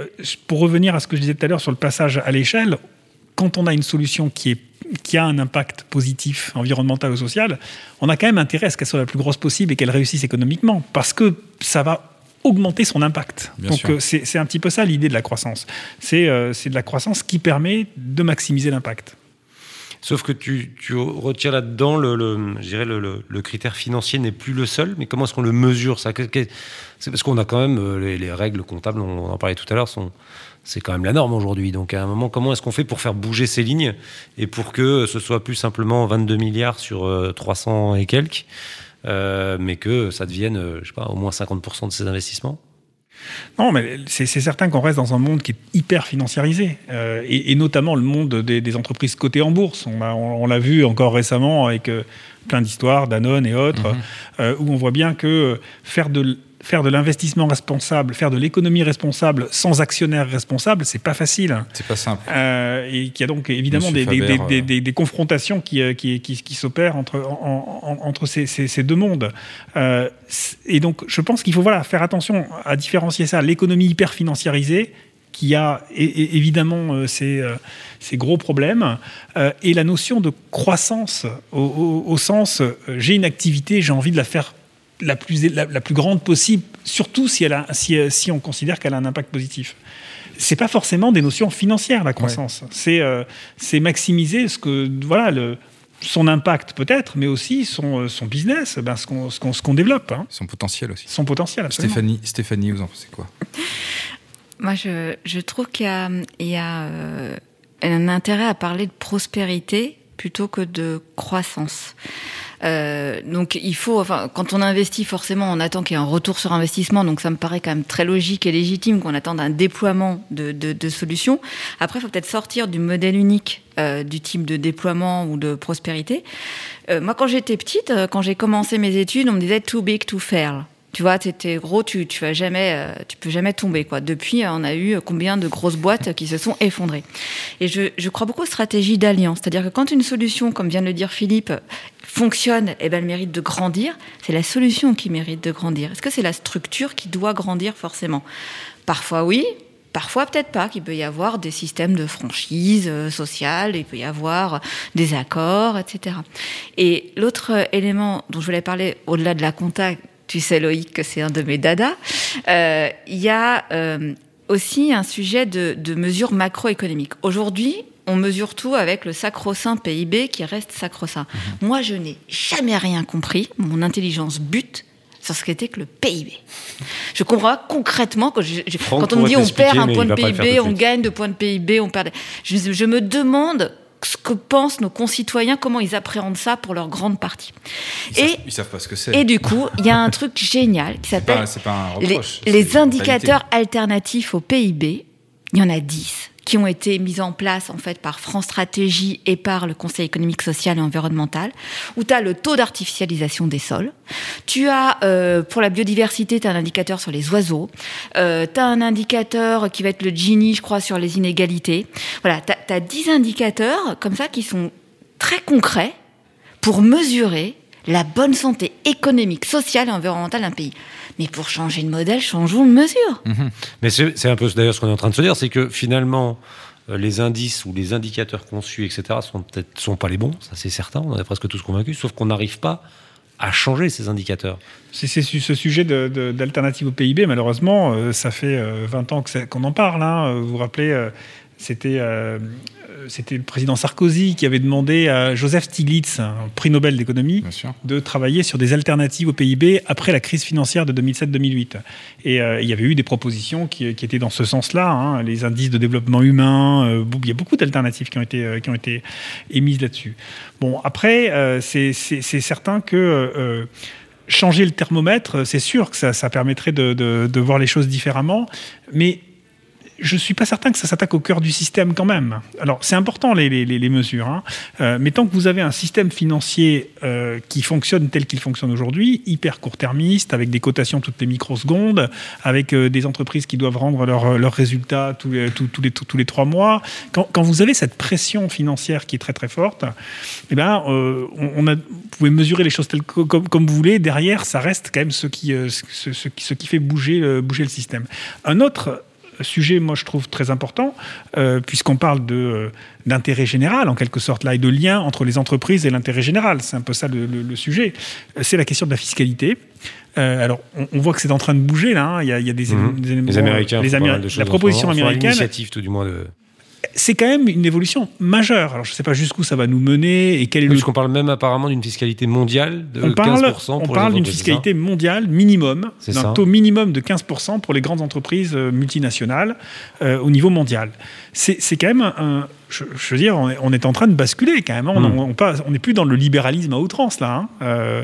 pour revenir à ce que je disais tout à l'heure sur le passage à l'échelle, quand on a une solution qui, est, qui a un impact positif, environnemental ou social, on a quand même intérêt à ce qu'elle soit la plus grosse possible et qu'elle réussisse économiquement, parce que ça va augmenter son impact. Bien Donc euh, c'est un petit peu ça l'idée de la croissance. C'est euh, c'est de la croissance qui permet de maximiser l'impact. Sauf que tu, tu retires là-dedans, le, le- je dirais le, le- le critère financier n'est plus le seul, mais comment est-ce qu'on le mesure ça? C'est parce qu'on a quand même euh, les, les règles comptables, on en parlait tout à l'heure, sont c'est quand même la norme aujourd'hui. Donc à un moment, comment est-ce qu'on fait pour faire bouger ces lignes et pour que ce soit plus simplement 22 milliards sur euh, 300 et quelques, euh, mais que ça devienne, euh, je sais pas, au moins 50% de ces investissements? Non, mais c'est certain qu'on reste dans un monde qui est hyper financiarisé, euh, et, et notamment le monde des, des entreprises cotées en bourse. On l'a on, on l'a vu encore récemment avec euh, plein d'histoires, Danone et autres, euh, où on voit bien que euh, faire de faire de l'investissement responsable, faire de l'économie responsable sans actionnaire responsable, c'est pas facile. C'est pas simple. Euh, et qu'il y a donc évidemment Monsieur des, des- Faber, des- euh, des- des confrontations qui, euh, qui, qui, qui s'opèrent entre, en- en- entre ces, ces- ces deux mondes. Euh, et donc, je pense qu'il faut voilà, faire attention à différencier ça. L'économie hyper financiarisée, qui a évidemment ses, euh, ses gros problèmes, euh, et la notion de croissance, au, au- au sens j'ai une activité, j'ai envie de la faire la plus, la, la plus grande possible, surtout si, elle a, si, si on considère qu'elle a un impact positif. c'est pas forcément des notions financières la croissance. C'est euh, c'est maximiser ce que voilà le son impact peut-être, mais aussi son, euh, son business, ben, ce qu'on ce qu'on- ce qu'on développe, hein. Son potentiel aussi. son potentiel. Absolument. Stéphanie, Stéphanie, vous en pensez quoi? Moi, je, je trouve qu'il y a, il y a euh, un intérêt à parler de prospérité plutôt que de croissance. Euh, donc, il faut, enfin, quand on investit, forcément, on attend qu'il y ait un retour sur investissement. Donc, ça me paraît quand même très logique et légitime qu'on attende un déploiement de, de, de solutions. Après, il faut peut-être sortir du modèle unique euh, du type de déploiement ou de prospérité. Euh, moi, quand j'étais petite, euh, quand j'ai commencé mes études, on me disait too big to fail. Tu vois, t'étais gros, tu, tu vas jamais, euh, tu peux jamais tomber quoi. Depuis, euh, on a eu combien de grosses boîtes qui se sont effondrées. Et je, je crois beaucoup aux stratégies d'alliance, c'est-à-dire que quand une solution, comme vient de le dire Philippe, fonctionne, eh ben, elle mérite de grandir. C'est la solution qui mérite de grandir. Est-ce que c'est la structure qui doit grandir forcément? Parfois oui, Parfois, peut-être pas, qu'il peut y avoir des systèmes de franchise euh, sociale, il peut y avoir des accords, etc. Et l'autre euh, élément dont je voulais parler, au-delà de la compta, tu sais Loïc que c'est un de mes dadas, euh, il y a euh, aussi un sujet de, de mesures macroéconomiques. Aujourd'hui, on mesure tout avec le sacro-saint PIB qui reste sacro-saint. Moi, je n'ai jamais rien compris. Mon intelligence bute sur ce qu'était que le PIB. Je comprends concrètement que je- je- Franck quand on me dit on perd un point de PIB, on gagne de points de PIB, on perd. Je, je me demande ce que pensent nos concitoyens, comment ils appréhendent ça pour leur grande partie. ils Et savent, ils savent pas ce que c'est. et du coup, il y a un truc génial qui s'appelle les, les indicateurs alternatifs au PIB. Il y en a 10 qui ont été mis en place en fait par France Stratégie et par le Conseil économique, social et environnemental, où tu as le taux d'artificialisation des sols. Tu as, euh, pour la biodiversité, tu as un indicateur sur les oiseaux. Euh, tu as un indicateur qui va être le Gini, je crois, sur les inégalités. Voilà, tu as, 10 indicateurs comme ça qui sont très concrets pour mesurer la bonne santé économique, sociale et environnementale d'un pays. Mais pour changer de modèle, changeons de mesure. Mais c'est un peu d'ailleurs ce qu'on est en train de se dire, c'est que finalement, euh, les indices ou les indicateurs conçus, etc., sont peut-être sont pas les bons, ça c'est certain, on en est presque tous convaincus, sauf qu'on n'arrive pas à changer ces indicateurs. C'est ce sujet d'alternative au PIB, malheureusement, euh, ça fait euh, 20 ans que c'est- qu'on en parle. hein. Vous vous rappelez, euh, c'était euh, euh, c'était le président Sarkozy qui avait demandé à Joseph Stiglitz, un prix Nobel d'économie, de travailler sur des alternatives au PIB après la crise financière de 2007-2008. Et euh, il y avait eu des propositions qui, qui étaient dans ce sens-là, hein, les indices de développement humain, euh, il y a beaucoup d'alternatives qui, ont été, euh, qui ont été émises là-dessus. Bon, après, euh, c'est certain que... euh, changer le thermomètre, c'est sûr que ça, ça permettrait de, de- de voir les choses différemment, mais je suis pas certain que ça s'attaque au cœur du système quand même. Alors c'est important les, mesures, hein. Euh, mais tant que vous avez un système financier euh, qui fonctionne tel qu'il fonctionne aujourd'hui, hyper court-termiste, avec des cotations toutes les microsecondes, avec euh, des entreprises qui doivent rendre leurs résultats tous les, trois mois, quand, vous avez cette pression financière qui est très très forte, eh ben, on, a, vous pouvez mesurer les choses telles que- comme, vous voulez. Derrière, ça reste quand même ce qui, ce, fait bouger, bouger le système. Un autre sujet, moi, je trouve très important, euh, puisqu'on parle de, euh, d'intérêt général, en quelque sorte, là, et de lien entre les entreprises et l'intérêt général. C'est un peu ça le, le- le sujet. Euh, C'est la question de la fiscalité. Euh, alors, on, on voit que c'est en train de bouger, là. hein. Il y a, il y a des, Mhm. éléments- des éléments- Les Américains, les la proposition américaine, L'initiative, tout du moins, de... c'est quand même une évolution majeure. Alors, je ne sais pas jusqu'où ça va nous mener et quel est le Puisqu'on parle même apparemment d'une fiscalité mondiale de on parle, 15% pour on parle d'une fiscalité mondiale minimum, d'un taux minimum de 15% pour les grandes entreprises euh, multinationales euh, au niveau mondial. C'est quand même un. je, je veux dire, on est, on est en train de basculer quand même. hein. On Mm. on n'est plus dans le libéralisme à outrance là. hein. Euh,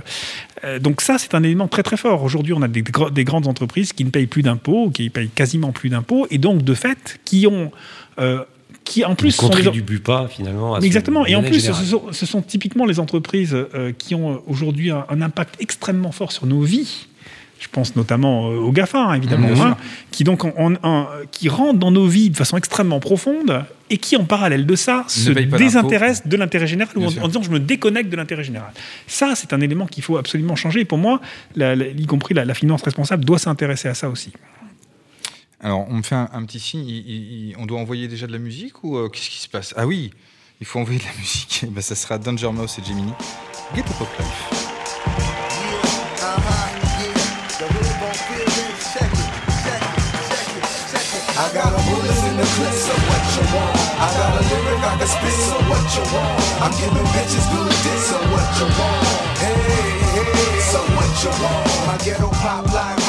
euh, donc ça, c'est un élément très très fort. Aujourd'hui, on a des, gr- des grandes entreprises qui ne payent plus d'impôts, qui payent quasiment plus d'impôts, et donc de fait, qui ont, euh, qui en plus ne sont contribuent pas finalement à ce Exactement. Et en plus, ce sont, ce sont typiquement les entreprises euh, qui ont euh, aujourd'hui un, un impact extrêmement fort sur nos vies. Je pense notamment euh, aux GAFA, hein, évidemment, sûr. hein, qui donc en- en- en- qui rentrent dans nos vies de façon extrêmement profonde et qui, en parallèle de ça, se désintéressent de l'intérêt général ou en, disant je me déconnecte de l'intérêt général. Ça, c'est un élément qu'il faut absolument changer. Et pour moi, la- la- y compris la, la finance responsable doit s'intéresser à ça aussi. Alors, on me fait un, un petit signe. Il, il, il, on doit envoyer déjà de la musique ou euh, qu'est-ce qui se passe? Ah oui, il faut envoyer de la [laughs] musique. et ben, ça sera Danger Mouse et Gemini. Get the Pop Life. I got a bullet in the clip, so what you want? I got a lyric I can spit, so what you want? I'm giving bitches good dick, so what you want? Hey, hey, so what you want? My ghetto pop life.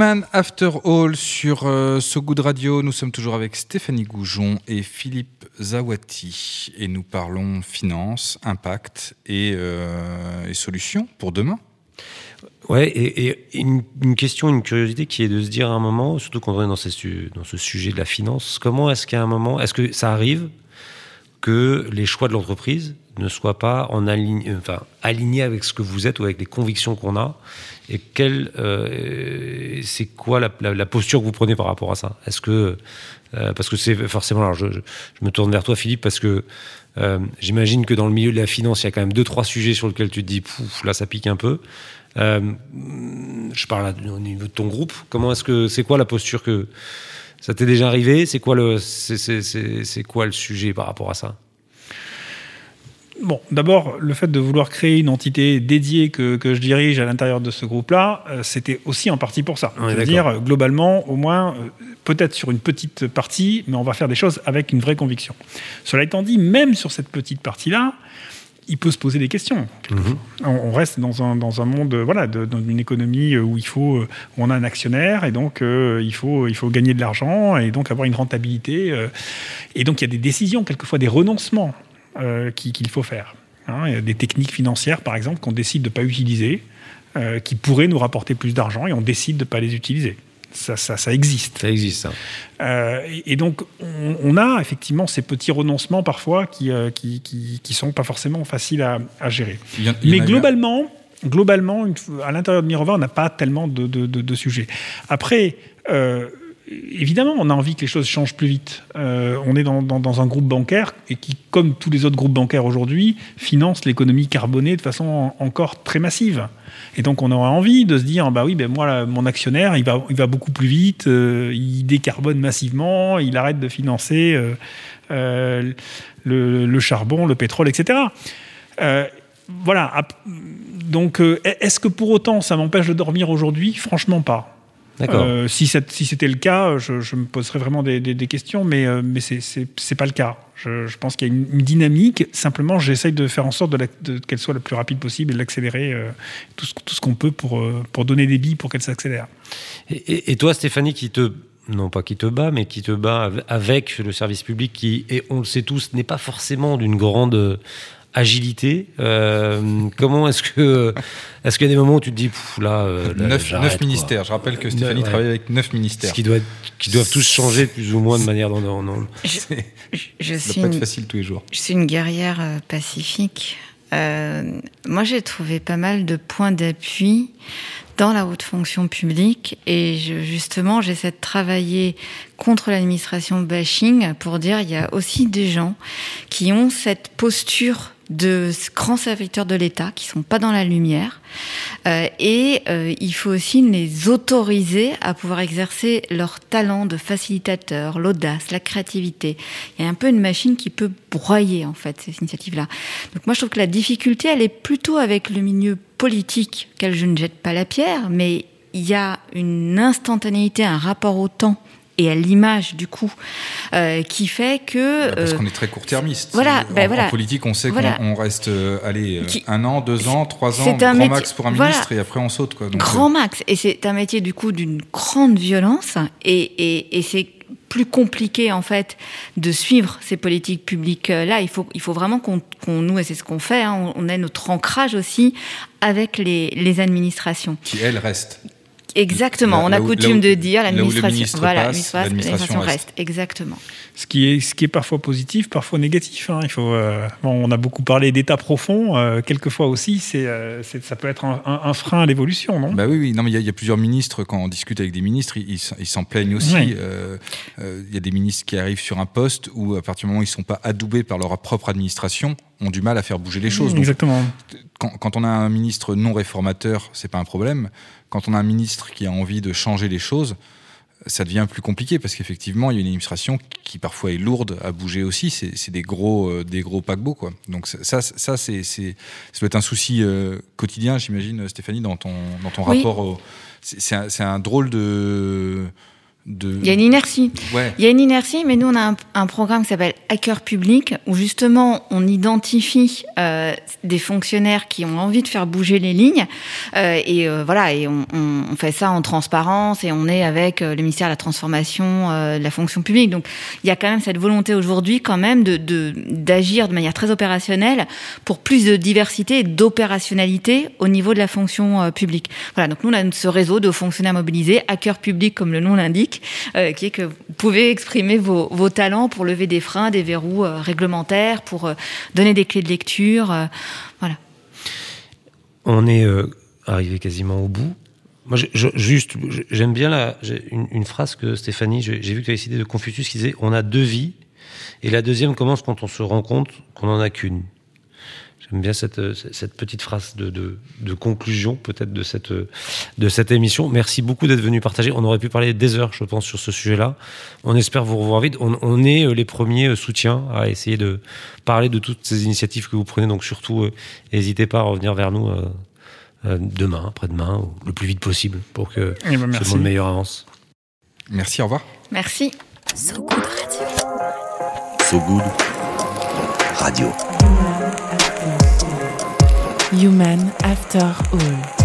Woman After All sur euh, So Good Radio. Nous sommes toujours avec Stéphanie Goujon et Philippe Zawati et nous parlons finance, impact et, euh, solutions pour demain. Ouais, et, une, question, une curiosité qui est de se dire à un moment, surtout quand on est dans ce sujet de la finance, comment est-ce qu'à un moment, est-ce que ça arrive que les choix de l'entreprise ne soit pas en aligne, enfin, aligné avec ce que vous êtes ou avec les convictions qu'on a Et euh, c'est quoi la, la, la, posture que vous prenez par rapport à ça? Est-ce que, euh, parce que c'est forcément, alors je, je, je, me tourne vers toi Philippe, parce que euh, j'imagine que dans le milieu de la finance, il y a quand même deux, trois sujets sur lesquels tu te dis, pouf, là ça pique un peu. Euh, je parle au niveau de ton groupe. Comment est-ce que, c'est quoi la posture que, ça t'est déjà arrivé? C'est quoi, le, c'est, c'est, c'est, c'est quoi le sujet par rapport à ça? Bon, d'abord, le fait de vouloir créer une entité dédiée que, que je dirige à l'intérieur de ce groupe-là, euh, c'était aussi en partie pour ça. C'est-à-dire, euh, globalement, au moins, euh, peut-être sur une petite partie, mais on va faire des choses avec une vraie conviction. Cela étant dit, même sur cette petite partie-là, il peut se poser des questions. Mhm. On, reste dans un, dans un monde, voilà, dans une économie où il faut, on a un actionnaire et donc il, faut, il faut gagner de l'argent et donc avoir une rentabilité. Et donc il y a des décisions, quelquefois des renoncements euh, qui- qu'il faut faire. Hein, il y a des techniques financières, par exemple, qu'on décide de ne pas utiliser, euh, qui pourraient nous rapporter plus d'argent et on décide de ne pas les utiliser. Ça, ça, ça existe. Ça existe, ça. Euh, et, et donc, on, on a effectivement ces petits renoncements parfois qui, euh, qui, qui, qui sont pas forcément faciles à, à gérer. Il y en- il y en Mais globalement, globalement, à l'intérieur de Mirova, on n'a pas tellement de, de, de- de sujets. Après, euh, évidemment, on a envie que les choses changent plus vite. Euh, on est dans, un groupe bancaire qui, comme tous les autres groupes bancaires aujourd'hui, finance l'économie carbonée de façon en- encore très massive. Et donc, on aurait envie de se dire, bah oui, ben moi, mon actionnaire, il va, beaucoup plus vite, euh, il décarbone massivement, il arrête de financer euh, le, le charbon, le pétrole, etc. Voilà. Donc, est-ce que pour autant ça m'empêche de dormir aujourd'hui? Franchement, pas. Euh, si c'était le cas, je, je me poserais vraiment des, des- des questions, mais, euh, mais c'est c'est pas le cas. Je, je pense qu'il y a une, une dynamique. Simplement, j'essaye de faire en sorte qu'elle soit la plus rapide possible et de l'accélérer euh, tout ce, tout ce qu'on peut pour, euh, pour donner des billes pour qu'elle s'accélère. Et, et- et toi, Stéphanie, qui te non pas qui te bat, mais qui te bat av- avec le service public, qui, et on le sait tous, n'est pas forcément d'une grande agilité. Euh, comment est-ce que est-ce qu'il y a des moments où tu te dis Pouf, là, euh, là, Neuf, j'arrête, neuf quoi. ministères. Je rappelle que Stéphanie Ouais. travaille avec neuf Ce ministères. qui doit être- qui doivent tous changer plus ou moins de manière dans, dans- [laughs] Je, je Ça suis pas une, être facile tous les jours. je suis une guerrière euh, pacifique. Euh, moi, j'ai trouvé pas mal de points d'appui dans la haute fonction publique et je, justement, j'essaie de travailler contre l'administration bashing pour dire il y a aussi des gens qui ont cette posture de grands serviteurs de l'État qui sont pas dans la lumière Euh, et euh, il faut aussi les autoriser à pouvoir exercer leur talent de facilitateur, l'audace, la créativité. Il y a un peu une machine qui peut broyer en fait ces initiatives-là. Donc moi je trouve que la difficulté elle est plutôt avec le milieu politique, auquel je ne jette pas la pierre, mais il y a une instantanéité, un rapport au temps et à l'image du coup euh, qui fait que Bah, Parce euh, qu'on est très court-termiste. voilà, en, ben en voilà. politique, on sait Voilà. qu'on on reste euh, allez, Qui- un an, deux ans, trois ans, grand métier- max pour un voilà. ministre, et après on saute. Quoi. Donc, grand max. Et c'est un métier du coup d'une grande violence et, et, et c'est plus compliqué en fait de suivre ces politiques publiques là. Il faut, il faut vraiment qu'on, nous, et c'est ce qu'on fait, hein, on, on ait notre ancrage aussi avec les, les administrations. qui, elle, reste. Exactement, Là- on a coutume où- de dire Voilà, passe, l'administration reste. Exactement. Ce qui est, ce qui est parfois positif, parfois négatif. hein. Il faut, euh, bon, on a beaucoup parlé d'état profond. euh, quelquefois aussi, c'est, euh, ça peut être un, un- un frein à l'évolution, non? Bah oui, oui. Non, mais il y, a- il y a plusieurs ministres, quand on discute avec des ministres, ils, s'en- plaignent aussi. Il y a des ministres qui arrivent sur un poste où, à partir du moment où ils ne sont pas adoubés par leur propre administration, ont du mal à faire bouger les choses. Donc, Exactement. quand, quand on a un ministre non réformateur, c'est pas un problème. Quand on a un ministre qui a envie de changer les choses, ça devient plus compliqué parce qu'effectivement, il y a une administration qui parfois est lourde à bouger aussi. C'est des gros, euh, des gros paquebots, quoi. Donc ça, ça, c'est, c'est, ça doit être un souci euh, quotidien, j'imagine, Stéphanie, dans ton, dans ton Oui. rapport au. C'est un, c'est un drôle de, de. Il y a une inertie. Ouais. Il y a une inertie, mais nous, on a un, un programme qui s'appelle Hacker Public, où justement, on identifie euh, des fonctionnaires qui ont envie de faire bouger les lignes. Euh, et euh, voilà, et on, on- on fait ça en transparence, et on est avec euh, le ministère de la Transformation euh, de la fonction publique. Donc, il y a quand même cette volonté aujourd'hui, quand même, de de- d'agir de, manière très opérationnelle pour plus de diversité et d'opérationnalité au niveau de la fonction euh, publique. Voilà, donc nous, on a ce réseau de fonctionnaires mobilisés, Hacker Public, comme le nom l'indique, euh, qui est que vous pouvez exprimer vos, talents pour lever des freins, des verrous euh, réglementaires, pour euh, donner des clés de lecture. voilà. On est arrivé quasiment au bout. Moi, juste, j'aime bien la, une, une phrase que Stéphanie, j'ai vu que tu avais cité de Confucius qui disait On a deux vies, et la deuxième commence quand on se rend compte qu'on n'en a qu'une. J'aime bien cette, cette petite phrase de, de, de conclusion, peut-être, de cette, de cette émission. Merci beaucoup d'être venu partager. On aurait pu parler des heures, je pense, sur ce sujet-là. On espère vous revoir vite. On, on est euh, les premiers euh, soutiens à essayer de parler de toutes ces initiatives que vous prenez. Donc, surtout, euh, n'hésitez pas à revenir vers nous. euh, demain, après-demain, ou le plus vite possible pour que Eh ben, ce monde meilleur avance. Merci, au revoir. Merci. So Good Radio. So Good. Radio. Human After All.